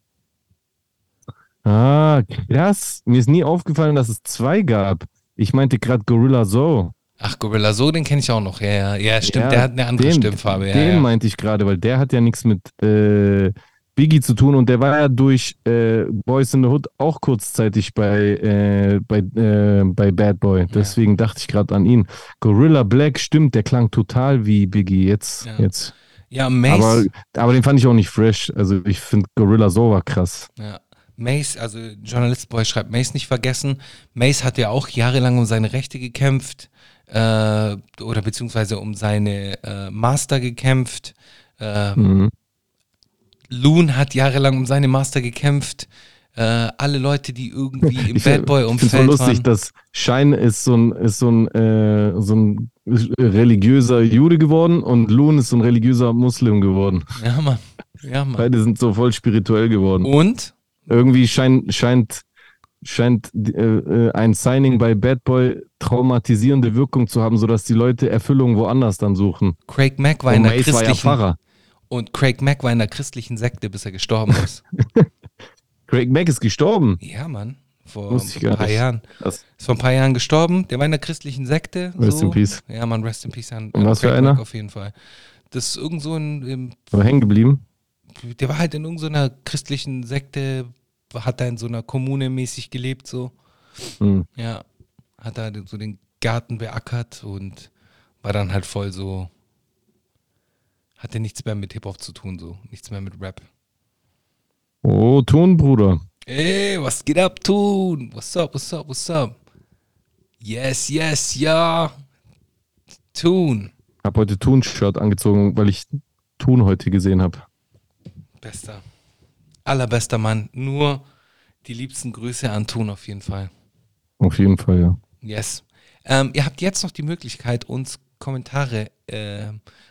Ah, krass. Mir ist nie aufgefallen, dass es zwei gab. Ich meinte gerade Gorilla Zoe. Ach, Gorilla So, den kenne ich auch noch. Ja, ja, ja, stimmt. Ja, der hat eine andere den, Stimmfarbe. Ja, den ja. meinte ich gerade, weil der hat ja nichts mit äh, Biggie zu tun und der war ja durch äh, Boys in the Hood auch kurzzeitig bei, äh, bei, äh, bei Bad Boy. Deswegen dachte ich gerade an ihn. Gorilla Black, stimmt, der klang total wie Biggie jetzt. Ja. jetzt. ja, Mace. Aber, aber den fand ich auch nicht fresh. Also ich finde Gorilla so war krass. Ja. Mace, also Journalist Boy schreibt, Mace nicht vergessen. Mace hat ja auch jahrelang um seine Rechte gekämpft äh, oder beziehungsweise um seine äh, Master gekämpft. Äh, Mhm. Loon hat jahrelang um seine Master gekämpft. Äh, alle Leute, die irgendwie im [LAUGHS] Ich Bad Boy finde es voll Umfeld lustig, waren. dass Schein ist so ein, ist so ein, äh, so ein religiöser Jude geworden und Loon ist so ein religiöser Muslim geworden. Ja, Mann. Ja, Mann. Beide sind so voll spirituell geworden. Und Irgendwie scheint, scheint scheint äh, äh, ein Signing bei Bad Boy traumatisierende Wirkung zu haben, sodass die Leute Erfüllung woanders dann suchen. Craig Mack war in der Mace war ja christlichen Pfarrer. Und Craig Mack war in der christlichen Sekte, bis er gestorben ist. [LAUGHS] Craig Mack ist gestorben. ja, Mann. Vor ein paar. Jahren. Das, Ist vor ein paar Jahren gestorben. Der war in der christlichen Sekte. Rest so. in peace. Ja, Mann, rest in peace an Und was für Craig einer? Mack auf jeden Fall. Das ist irgend so ein, im war hängen geblieben. der war halt in irgendeiner christlichen Sekte, hat da in so einer Kommune mäßig gelebt, so. Hm. Ja, hat da so den Garten beackert und war dann halt voll so, hatte nichts mehr mit Hip-Hop zu tun, so. Nichts mehr mit Rap. Oh, Ton, Bruder. Ey, was geht ab, Tun? What's up, what's up, what's up? Yes, yes, ja. Tun. Hab heute Tun-Shirt angezogen, weil ich Tun heute gesehen habe. Bester. Allerbester Mann. Nur die liebsten Grüße an Tun auf jeden Fall. Auf jeden Fall, ja. Yes. Ähm, ihr habt jetzt noch die Möglichkeit, uns Kommentare äh,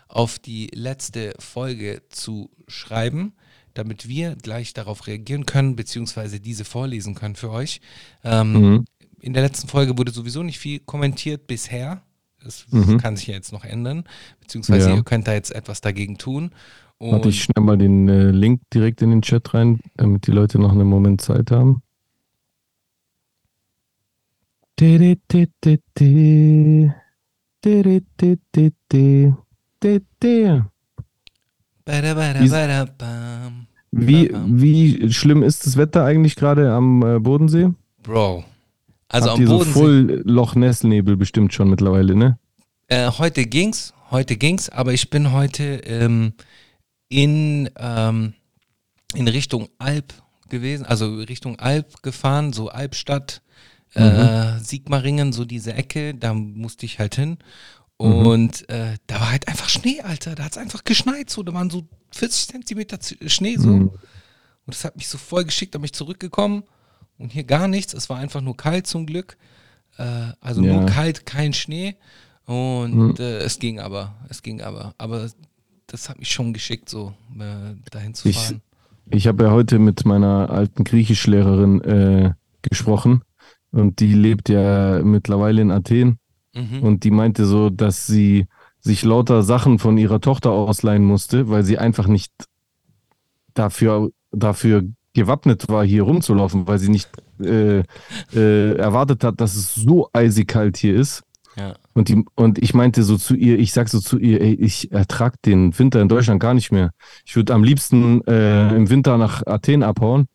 auf die letzte Folge zu schreiben, damit wir gleich darauf reagieren können, beziehungsweise diese vorlesen können für euch. Ähm, Mhm. In der letzten Folge wurde sowieso nicht viel kommentiert bisher. Das Mhm. kann sich ja jetzt noch ändern, beziehungsweise Ja. ihr könnt da jetzt etwas dagegen tun. Warte, ich schnell mal den äh, Link direkt in den Chat rein, damit die Leute noch einen Moment Zeit haben. Bada, Wie- bada, bam. Wie, Bam. Wie schlimm ist das Wetter eigentlich gerade am äh, Bodensee? Bro. Also Habt am ihr so Bodensee. voll Loch Ness Nebel bestimmt schon mittlerweile, ne? Äh, heute ging's, heute ging's, aber ich bin heute ähm, in, ähm, in Richtung Alp gewesen, also Richtung Alp gefahren, so Albstadt, äh, Sigmaringen, so diese Ecke, da musste ich halt hin. Und äh, da war halt einfach Schnee, Alter. Da hat's einfach geschneit, so. Da waren so 40 Zentimeter Schnee, so. Mhm. Und das hat mich so voll geschickt, da bin ich zurückgekommen. Und hier gar nichts. Es war einfach nur kalt zum Glück. Äh, also Ja. nur kalt, kein Schnee. Und Mhm. äh, es ging aber, es ging aber. Aber das hat mich schon geschickt, so äh, dahin zu Ich- fahren. Ich habe ja heute mit meiner alten Griechischlehrerin äh, gesprochen und die lebt ja mittlerweile in Athen Mhm. und die meinte so, dass sie sich lauter Sachen von ihrer Tochter ausleihen musste, weil sie einfach nicht dafür, dafür gewappnet war, hier rumzulaufen, weil sie nicht äh, äh, erwartet hat, dass es so eisig kalt hier ist. ja. Und, die, und ich meinte so zu ihr, ich sag so zu ihr, ey, ich ertrag den Winter in Deutschland gar nicht mehr. Ich würde am liebsten äh, im Winter nach Athen abhauen.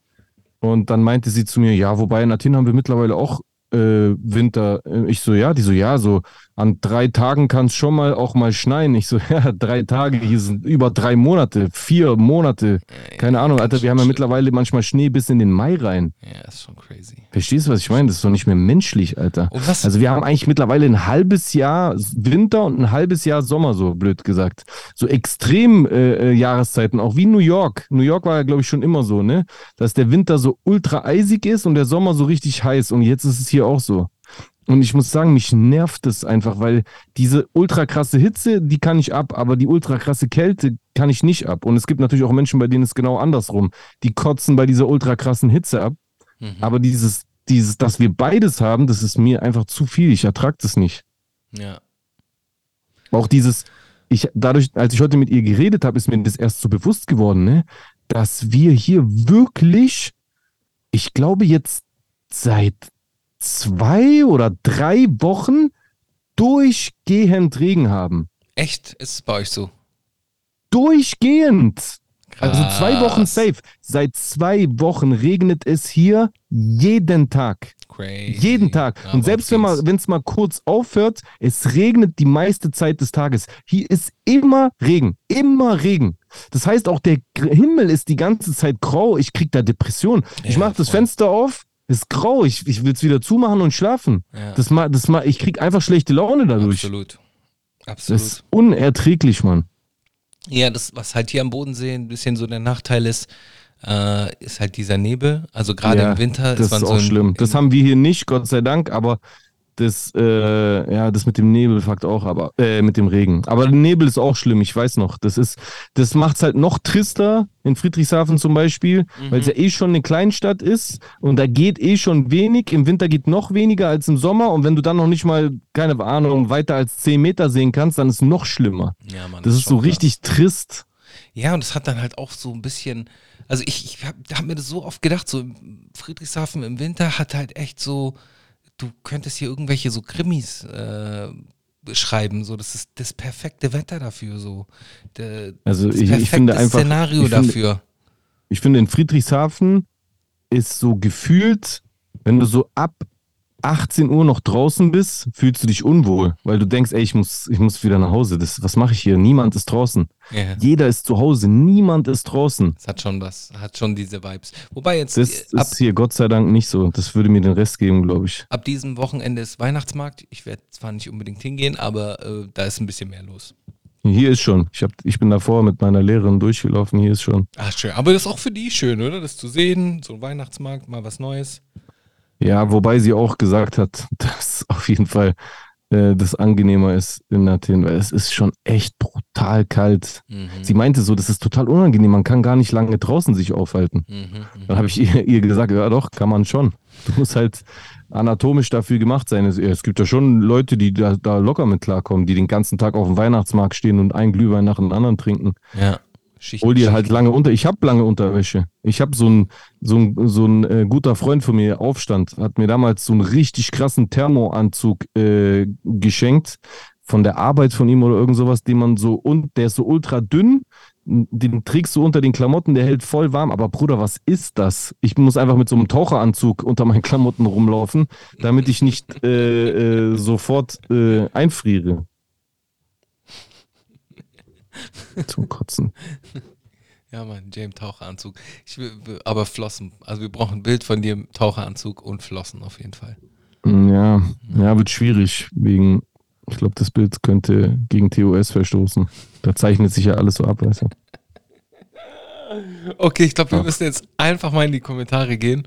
Und dann meinte sie zu mir, ja, wobei in Athen haben wir mittlerweile auch äh, Winter. Äh, Ich so, ja, die so, ja, so an drei Tagen kann es schon mal auch mal schneien. Ich so, [LAUGHS] ja, drei Tage, hier sind über drei Monate, vier Monate. Keine Ahnung, Alter, wir haben ja mittlerweile manchmal Schnee bis in den Mai rein. Ja, ist schon crazy. Verstehst du, was ich meine? Das ist doch nicht mehr menschlich, Alter. Was? Also wir haben eigentlich mittlerweile ein halbes Jahr Winter und ein halbes Jahr Sommer, so blöd gesagt. So extrem äh, äh, Jahreszeiten, auch wie New York. New York war ja, glaube ich, schon immer so, ne? Dass der Winter so ultra eisig ist und der Sommer so richtig heiß. Und jetzt ist es hier auch so. Und ich muss sagen, mich nervt es einfach, weil diese ultra krasse Hitze, die kann ich ab, aber die ultra krasse Kälte kann ich nicht ab. Und es gibt natürlich auch Menschen, bei denen es genau andersrum. Die kotzen bei dieser ultra krassen Hitze ab. Mhm. Aber dieses, dieses, dass wir beides haben, das ist mir einfach zu viel. Ich ertrage das nicht. Ja. Auch dieses, ich, dadurch, als ich heute mit ihr geredet habe, ist mir das erst so bewusst geworden, ne, dass wir hier wirklich, ich glaube jetzt seit zwei oder drei Wochen durchgehend Regen haben. Echt? Ist es bei euch so? Durchgehend. Also zwei Wochen Krass. safe. Seit zwei Wochen regnet es hier jeden Tag. Crazy. Jeden Tag. Ja, und selbst wenn es mal kurz aufhört, es regnet die meiste Zeit des Tages. Hier ist immer Regen. Immer Regen. Das heißt, auch der Himmel ist die ganze Zeit grau. Ich krieg da Depression. ich Ja, mach das voll. Fenster auf, ist grau. Ich, ich will es wieder zumachen und schlafen. Ja. Das ma, das ma, ich krieg einfach schlechte Laune dadurch. Absolut. Das Absolut. ist unerträglich, Mann. Ja, das, was halt hier am Bodensee ein bisschen so der Nachteil ist, äh, ist halt dieser Nebel. Also gerade Ja, im Winter Das ist man ist so auch in, schlimm. Das haben wir hier nicht, Gott sei Dank, aber Das, äh, ja, das mit dem Nebel fuckt auch, aber äh, mit dem Regen. Aber der Nebel ist auch schlimm, ich weiß noch. Das ist, das macht es halt noch trister in Friedrichshafen zum Beispiel, weil es ja eh schon eine Kleinstadt ist und da geht eh schon wenig. Im Winter geht noch weniger als im Sommer und wenn du dann noch nicht mal, keine Ahnung, weiter als 10 Meter sehen kannst, dann ist es noch schlimmer. Ja, Mann, Das ist so schon krass. richtig trist. Ja, und es hat dann halt auch so ein bisschen, also ich, ich habe hab mir das so oft gedacht, so Friedrichshafen im Winter hat halt echt so, du könntest hier irgendwelche so Krimis äh, schreiben, so das ist das perfekte Wetter dafür, so. Der, Also das ich- ich finde einfach- Szenario ich finde- dafür. Ich finde, in Friedrichshafen ist so gefühlt, wenn du so ab 18 Uhr noch draußen bist, fühlst du dich unwohl, weil du denkst, ey, ich muss, ich muss wieder nach Hause. Das, was mache ich hier? Niemand ist draußen. Ja. Jeder ist zu Hause, niemand ist draußen. Das hat schon was, hat schon diese Vibes. Wobei jetzt Das äh, ab, ist hier Gott sei Dank nicht so. Das würde mir den Rest geben, glaube ich. ab diesem Wochenende ist Weihnachtsmarkt. Ich werde zwar nicht unbedingt hingehen, aber äh, da ist ein bisschen mehr los. Hier ist schon. Ich, hab, ich bin davor mit meiner Lehrerin durchgelaufen. Hier ist schon. Ach schön, aber das ist auch für die schön, oder? Das zu sehen, so ein Weihnachtsmarkt, mal was Neues. Ja, wobei sie auch gesagt hat, [LAUGHS] dass auf jeden Fall äh, das angenehmer ist in Athen, weil es ist schon echt brutal kalt. Mhm. Sie meinte so, das ist total unangenehm, man kann gar nicht lange draußen sich aufhalten. Mhm, mhm. Dann habe ich ihr, [LAUGHS] ihr gesagt, ja doch, kann man schon. Du musst halt anatomisch dafür gemacht sein. Es, es gibt ja schon Leute, die da, da locker mit klarkommen, die den ganzen Tag auf dem Weihnachtsmarkt stehen und einen Glühwein nach dem anderen trinken. Ja. Schicht, Hol dir halt lange unter. Ich habe lange Unterwäsche. Ich habe so ein, so ein, so ein äh, guter Freund von mir, Aufstand, hat mir damals so einen richtig krassen Thermoanzug äh, geschenkt von der Arbeit von ihm oder irgend sowas, den man so und der ist so ultra dünn. Den trägst du unter den Klamotten, der hält voll warm. Aber Bruder, was ist das? Ich muss einfach mit so einem Taucheranzug unter meinen Klamotten rumlaufen, damit ich nicht äh, äh, sofort äh, einfriere. Zum Kotzen. [LAUGHS] Ja, Mann, James Taucheranzug. Ich will, aber Flossen. Also wir brauchen ein Bild von dir im Taucheranzug und Flossen auf jeden Fall. Ja, ja, wird schwierig wegen, ich glaube, das Bild könnte gegen TOS verstoßen. Da zeichnet sich ja alles so ab, weißt du. [LAUGHS] Okay, ich glaube, wir Ja. müssen jetzt einfach mal in die Kommentare gehen.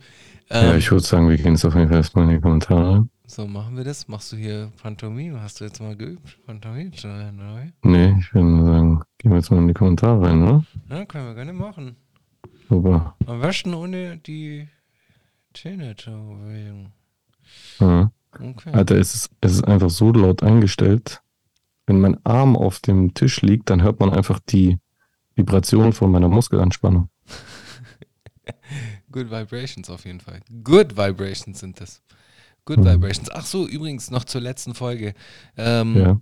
Ja, Ähm, ich würde sagen, wir gehen jetzt auf jeden Fall erstmal in die Kommentare. So, machen wir das. Machst du hier Pantomime? Hast du jetzt mal geübt? Pantomime? zu lernen, oder? Nee, ich würde sagen, gehen wir jetzt mal in die Kommentare rein, oder? Ja, können wir gerne machen. Super. Am besten ohne die Zähne zu bewegen. Ja. Okay. Alter, es ist, es ist einfach so laut eingestellt. Wenn mein Arm auf dem Tisch liegt, dann hört man einfach die Vibration von meiner Muskelanspannung. [LAUGHS] Good Vibrations auf jeden Fall. Good Vibrations sind das. Good Mhm. Vibrations. Ach so, übrigens noch zur letzten Folge. Ähm, Ja.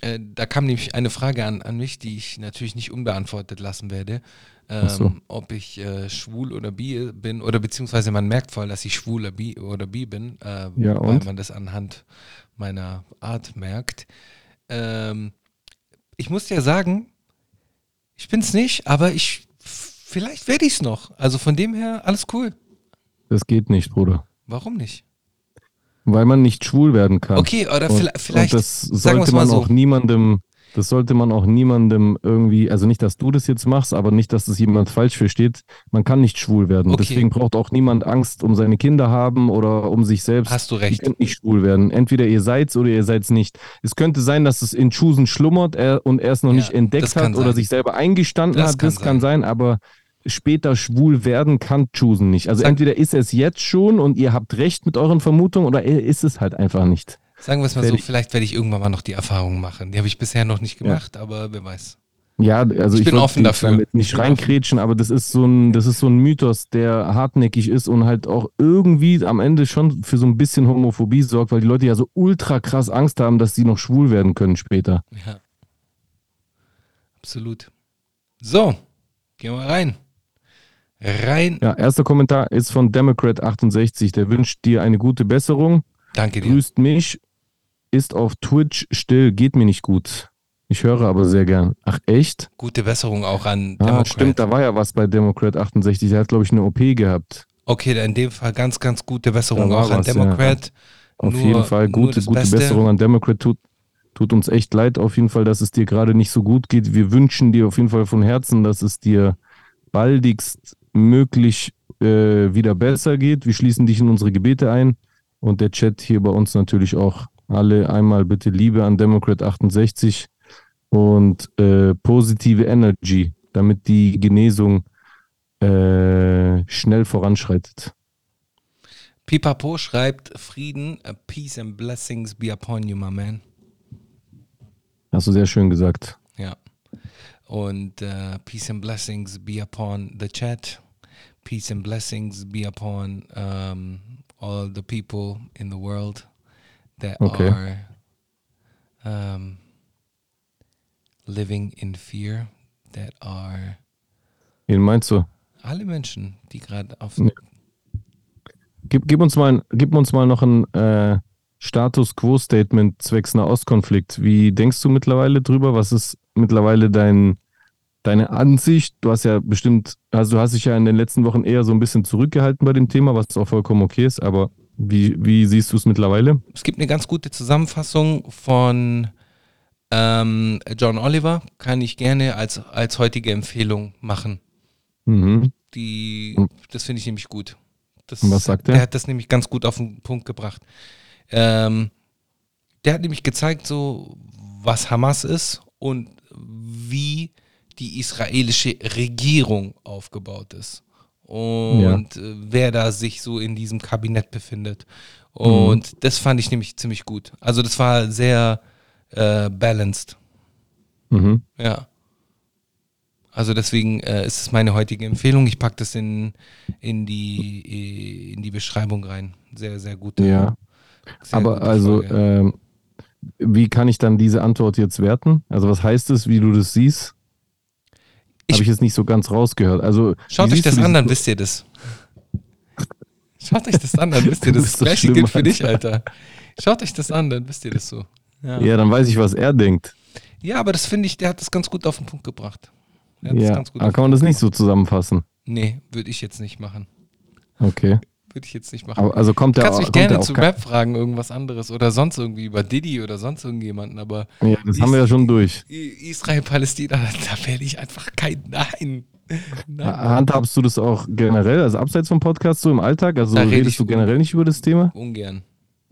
äh, da kam nämlich eine Frage an, an mich, die ich natürlich nicht unbeantwortet lassen werde. Ähm, so. Ob ich äh, schwul oder bi bin oder beziehungsweise man merkt voll, dass ich schwul oder bi, oder bi bin, äh, Ja, weil man das anhand meiner Art merkt. Ähm, ich muss dir sagen, ich bin's nicht, aber ich vielleicht werde ich's noch. Also von dem her alles cool. Das geht nicht, Bruder. Warum nicht? Weil man nicht schwul werden kann. Okay, oder Und, vielleicht, und das sollte man so. auch niemandem, das sollte man auch niemandem irgendwie, also nicht, dass du das jetzt machst, aber nicht, dass das jemand falsch versteht. Man kann nicht schwul werden. Okay. Deswegen braucht auch niemand Angst um seine Kinder haben oder um sich selbst. Hast du Ihr recht. könnt nicht schwul werden. Entweder ihr seid's oder ihr seid's nicht. Es könnte sein, dass es in Chusen schlummert er, und er es noch Ja, nicht entdeckt hat oder sein. sich selber eingestanden Das hat. kann das kann sein, aber später schwul werden kann Chusen nicht. Also Sag- entweder ist es jetzt schon und ihr habt recht mit euren Vermutungen oder er ist es halt einfach nicht. Sagen wir es mal so, Fertig. vielleicht werde ich irgendwann mal noch die Erfahrung machen. Die habe ich bisher noch nicht gemacht, aber wer weiß. Ja, also Ich ich, bin wollte offen dafür. Ich nicht reinkrätschen, aber das ist so ein, das ist so ein Mythos, der hartnäckig ist und halt auch irgendwie am Ende schon für so ein bisschen Homophobie sorgt, weil die Leute ja so ultra krass Angst haben, dass sie noch schwul werden können später. Ja. Absolut. So, gehen wir rein. Rein. Ja, erster Kommentar ist von Democrat68, der wünscht dir eine gute Besserung, Danke dir. grüßt mich, ist auf Twitch still, geht mir nicht gut. Ich höre aber sehr gern. Ach echt? Gute Besserung auch an Ah, Democrat. stimmt, da war ja was bei Democrat 68. Der hat, glaube ich, eine OP gehabt. Okay, dann in dem Fall ganz, ganz gute Besserung auch an was, ja. Democrat. Auf Nur- jeden Fall gute, gute Beste. Besserung an Democrat. Tut, tut uns echt leid, auf jeden Fall, dass es dir gerade nicht so gut geht. Wir wünschen dir auf jeden Fall von Herzen, dass es dir baldigst möglich äh, wieder besser geht. Wir schließen dich in unsere Gebete ein und der Chat hier bei uns natürlich auch. Alle einmal bitte Liebe an Democrat 68 und äh, positive Energy, damit die Genesung äh, schnell voranschreitet. Pipapo schreibt Frieden, Peace and Blessings be upon you, my man. Hast du sehr schön gesagt. Ja. Und uh, Peace and Blessings be upon the chat. Peace and Blessings be upon um, all the people in the world that Okay. are um, living in fear, that are Wen meinst du? alle Menschen, die gerade auf Ja. Gib, gib, uns mal, gib uns mal noch ein äh, Status Quo-Statement zwecks Nahostkonflikt. Wie denkst du mittlerweile drüber? Was ist mittlerweile dein, deine Ansicht? Du hast ja bestimmt, also du hast dich ja in den letzten Wochen eher so ein bisschen zurückgehalten bei dem Thema, was auch vollkommen okay ist, aber wie, wie siehst du es mittlerweile? Es gibt eine ganz gute Zusammenfassung von ähm, John Oliver, kann ich gerne als, als heutige Empfehlung machen. Mhm. Die, das finde ich nämlich gut. Das, Und was sagt er? er? Der hat das nämlich ganz gut auf den Punkt gebracht. Ähm, der hat nämlich gezeigt, so was Hamas ist und wie die israelische Regierung aufgebaut ist. Und äh, wer da sich so in diesem Kabinett befindet. Und das fand ich nämlich ziemlich gut. Also das war sehr äh, balanced. Mhm. Ja. Also deswegen äh, ist es meine heutige Empfehlung. Ich packe das in, in, die, äh, in die Beschreibung rein. Sehr, sehr gut. Ja. Sehr Aber also, ähm, wie kann ich dann diese Antwort jetzt werten? Also, was heißt es, wie du das siehst? Habe ich jetzt nicht so ganz rausgehört. Also, Schaut euch das an, dann wisst ihr das. Schaut euch das an, dann [LAUGHS] wisst ihr Du das. Das gleiche gilt für dich, Alter. Schaut euch das an, dann wisst ihr das so. Ja, Ja, dann weiß ich, was er denkt. ja aber das finde ich, der hat das ganz gut auf den Punkt gebracht. Der hat das Ja, ganz gut aber kann man das nicht so zusammenfassen? Nee, würde ich jetzt nicht machen. Okay. Würde ich jetzt nicht machen. Aber, also kommt Du der kannst mich gerne zu Rap fragen, irgendwas anderes oder sonst irgendwie über Diddy oder sonst irgendjemanden, aber Ja, das haben wir ja schon durch. Israel, Palästina, [LAUGHS] da werde ich einfach kein Nein. [LAUGHS] Nein. Handhabst du das auch generell, also abseits vom Podcast, so im Alltag? Also Da redest du generell nicht über das Thema? Ungern.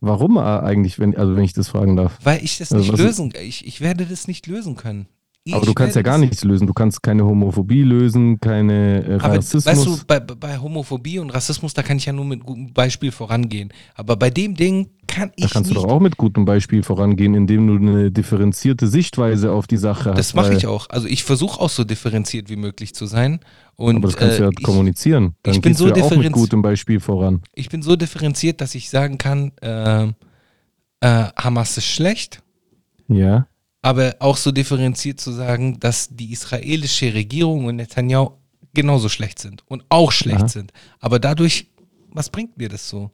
Warum äh, eigentlich, wenn, also wenn ich das fragen darf? Weil ich das Also nicht lösen, ich, ich werde das nicht lösen können. Aber Ich du kannst ja gar das- nichts lösen. Du kannst keine Homophobie lösen, keine äh, Aber Rassismus. weißt du, bei, bei Homophobie und Rassismus, da kann ich ja nur mit gutem Beispiel vorangehen. Aber bei dem Ding kann ich da kannst nicht. du doch auch mit gutem Beispiel vorangehen, indem du eine differenzierte Sichtweise auf die Sache hast. das mache ich auch. Also ich versuche auch so differenziert wie möglich zu sein. Und, Aber das kannst du äh, ja ich, kommunizieren. Dann ich bin so ja auch mit gutem Beispiel voran. ich bin so differenziert, dass ich sagen kann, äh, äh, Hamas ist schlecht, Ja. Aber auch so differenziert zu sagen, dass die israelische Regierung und Netanyahu genauso schlecht sind und auch schlecht Aha. sind. Aber dadurch, was bringt mir das so?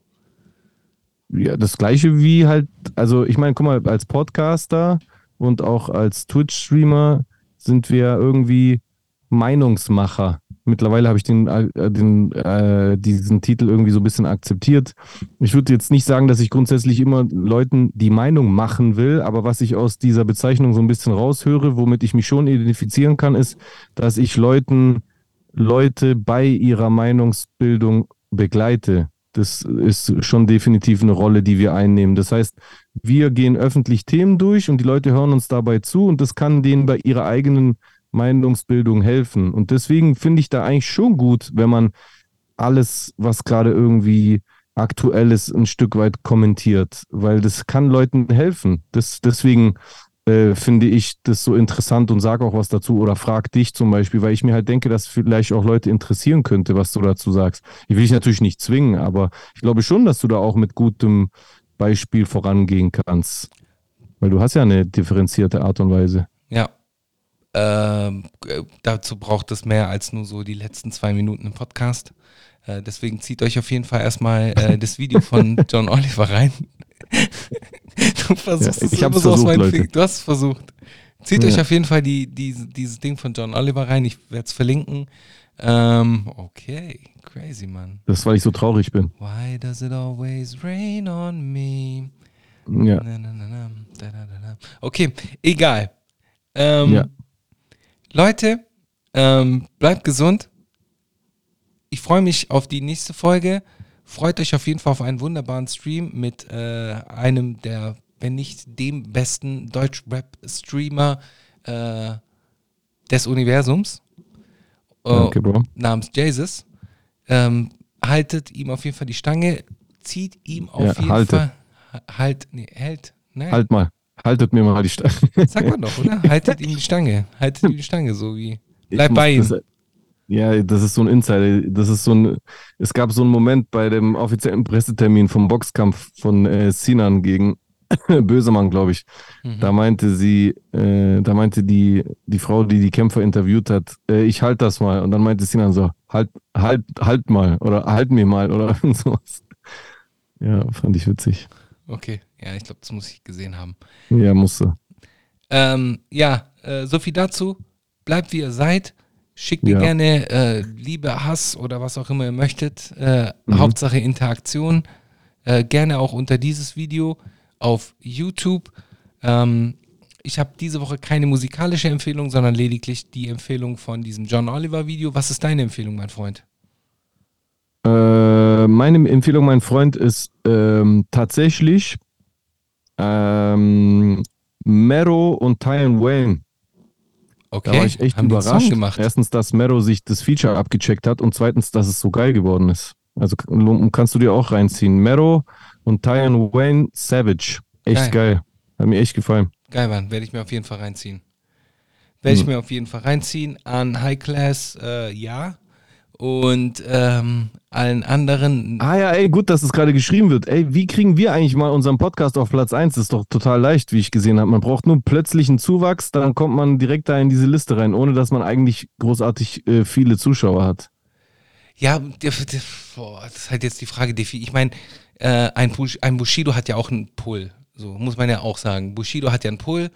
Ja, das gleiche wie halt, also ich meine, guck mal, als Podcaster und auch als Twitch-Streamer sind wir irgendwie Meinungsmacher. Mittlerweile habe ich den, äh, den, äh, diesen Titel irgendwie so ein bisschen akzeptiert. Ich würde jetzt nicht sagen, dass ich grundsätzlich immer Leuten die Meinung machen will, aber was ich aus dieser Bezeichnung so ein bisschen raushöre, womit ich mich schon identifizieren kann, ist, dass ich Leuten, Leute bei ihrer Meinungsbildung begleite. Das ist schon definitiv eine Rolle, die wir einnehmen. Das heißt, wir gehen öffentlich Themen durch und die Leute hören uns dabei zu und das kann denen bei ihrer eigenen Meinungsbildung helfen. Und deswegen finde ich da eigentlich schon gut, wenn man alles, was gerade irgendwie aktuell ist, ein Stück weit kommentiert, weil das kann Leuten helfen. Das, deswegen äh, finde ich das so interessant und sage auch was dazu oder frag dich zum Beispiel, weil ich mir halt denke, dass vielleicht auch Leute interessieren könnte, was du dazu sagst. Ich will dich natürlich nicht zwingen, aber ich glaube schon, dass du da auch mit gutem Beispiel vorangehen kannst. Weil du hast ja eine differenzierte Art und Weise. Ja. Ähm, äh, dazu braucht es mehr als nur so die letzten zwei Minuten im Podcast. Äh, deswegen zieht euch auf jeden Fall erstmal äh, [LAUGHS] das Video von John Oliver rein. [LAUGHS] du versuchst Ja, es ich immer hab's so aus versucht, meinen Leute. Fingern. Du hast es versucht. Zieht Ja. euch auf jeden Fall die, die, dieses Ding von John Oliver rein. Ich werde es verlinken. Ähm, okay, crazy, Mann. Das ist, weil ich so traurig bin. Why does it always rain on me? Ja. Na, na, na. Okay, egal. Ähm, Ja. Leute, ähm, bleibt gesund. Ich freue mich auf die nächste Folge freut euch auf jeden Fall auf einen wunderbaren Stream mit äh, einem der, wenn nicht dem besten Deutsch-Rap-Streamer äh, des Universums. Äh, Danke, Bro. namens Jesus. Ähm, haltet ihm auf jeden Fall die Stange, zieht ihm auf Ja, jeden halte. Fall. Ha- Halt, nee, hält. Nein, Halt mal. Haltet mir mal die Stange. sag mal doch, oder? Haltet ihm die Stange. Haltet ihm die Stange, so wie. Bleib bei ihm. Ja, das ist so ein Insider. Das ist so ein. Es gab so einen Moment bei dem offiziellen Pressetermin vom Boxkampf von äh, Sinan gegen [COUGHS] Bösemann, glaube ich. Mhm. Da meinte sie, äh, da meinte die, die Frau, die die Kämpfer interviewt hat, äh, ich halt das mal. Und dann meinte Sinan so, halt, halt, halt mal oder halt mir mal oder [LAUGHS] irgend sowas. Ja, fand ich witzig. Okay, ja, ich glaube, das muss ich gesehen haben. Ja, musste. Ähm, ja, äh, so viel dazu. Bleibt wie ihr seid. Schickt mir Ja. gerne äh, Liebe, Hass oder was auch immer ihr möchtet. Äh, Mhm. Hauptsache Interaktion. Äh, gerne auch unter dieses Video auf YouTube. Ähm, ich habe diese Woche keine musikalische Empfehlung, sondern lediglich die Empfehlung von diesem John Oliver Video. Was ist deine Empfehlung, mein Freund? Äh, meine Empfehlung, mein Freund, ist ähm, tatsächlich ähm, Mero und Tyan Wayne. Okay, Da war ich echt haben überrascht. gemacht. Erstens, dass Mero sich das Feature abgecheckt hat und zweitens, dass es so geil geworden ist. Also kannst du dir auch reinziehen. Mero und Tyan Wayne Savage. Echt geil. Hat mir echt gefallen. Geil, Mann. Werde ich mir auf jeden Fall reinziehen. Werde ich Mhm. mir auf jeden Fall reinziehen. An High Class, äh, ja. Und ähm, allen anderen. Ah ja, ey, gut, dass es gerade geschrieben wird. Ey, wie kriegen wir eigentlich mal unseren Podcast auf Platz 1? Das ist doch total leicht, wie ich gesehen habe. Man braucht nur plötzlichen Zuwachs, dann kommt man direkt da in diese Liste rein, ohne dass man eigentlich großartig äh, viele Zuschauer hat. Ja, das ist halt jetzt die Frage. Ich meine, äh, ein, Bush, ein Bushido hat ja auch einen Pull. So muss man ja auch sagen. Bushido hat ja einen Pull.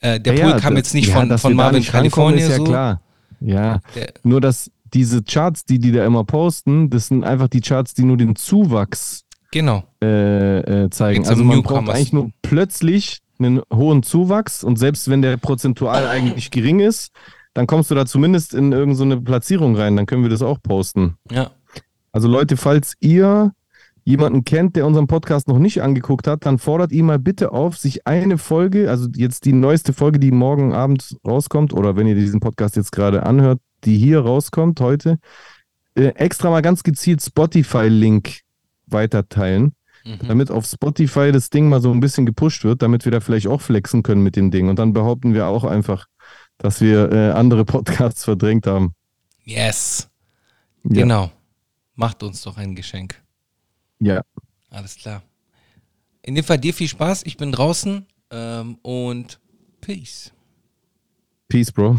Äh, der Ja, Pull kam das- jetzt nicht ja, von, von Marvin California ist ja so. klar. Ja, Der, nur dass diese Charts, die die da immer posten, das sind einfach die Charts, die nur den Zuwachs genau. äh, äh, zeigen. Also man Newcomers. braucht eigentlich nur plötzlich einen hohen Zuwachs und selbst wenn der prozentual eigentlich gering ist, dann kommst du da zumindest in irgendeine so eine Platzierung rein, dann können wir das auch posten. Ja. Also Leute, falls ihr jemanden kennt, der unseren Podcast noch nicht angeguckt hat, dann fordert ihn mal bitte auf, sich eine Folge, also jetzt die neueste Folge, die morgen Abend rauskommt, oder wenn ihr diesen Podcast jetzt gerade anhört, die hier rauskommt heute, äh, extra mal ganz gezielt Spotify-Link weiterteilen, Mhm. damit auf Spotify das Ding mal so ein bisschen gepusht wird, damit wir da vielleicht auch flexen können mit dem Ding. Und dann behaupten wir auch einfach, dass wir äh, andere [LAUGHS] Podcasts verdrängt haben. Yes. Ja. Genau. Macht uns doch ein Geschenk. Ja. Alles klar. In dem Fall dir viel Spaß. Ich bin draußen ähm, und Peace. Peace, Bro.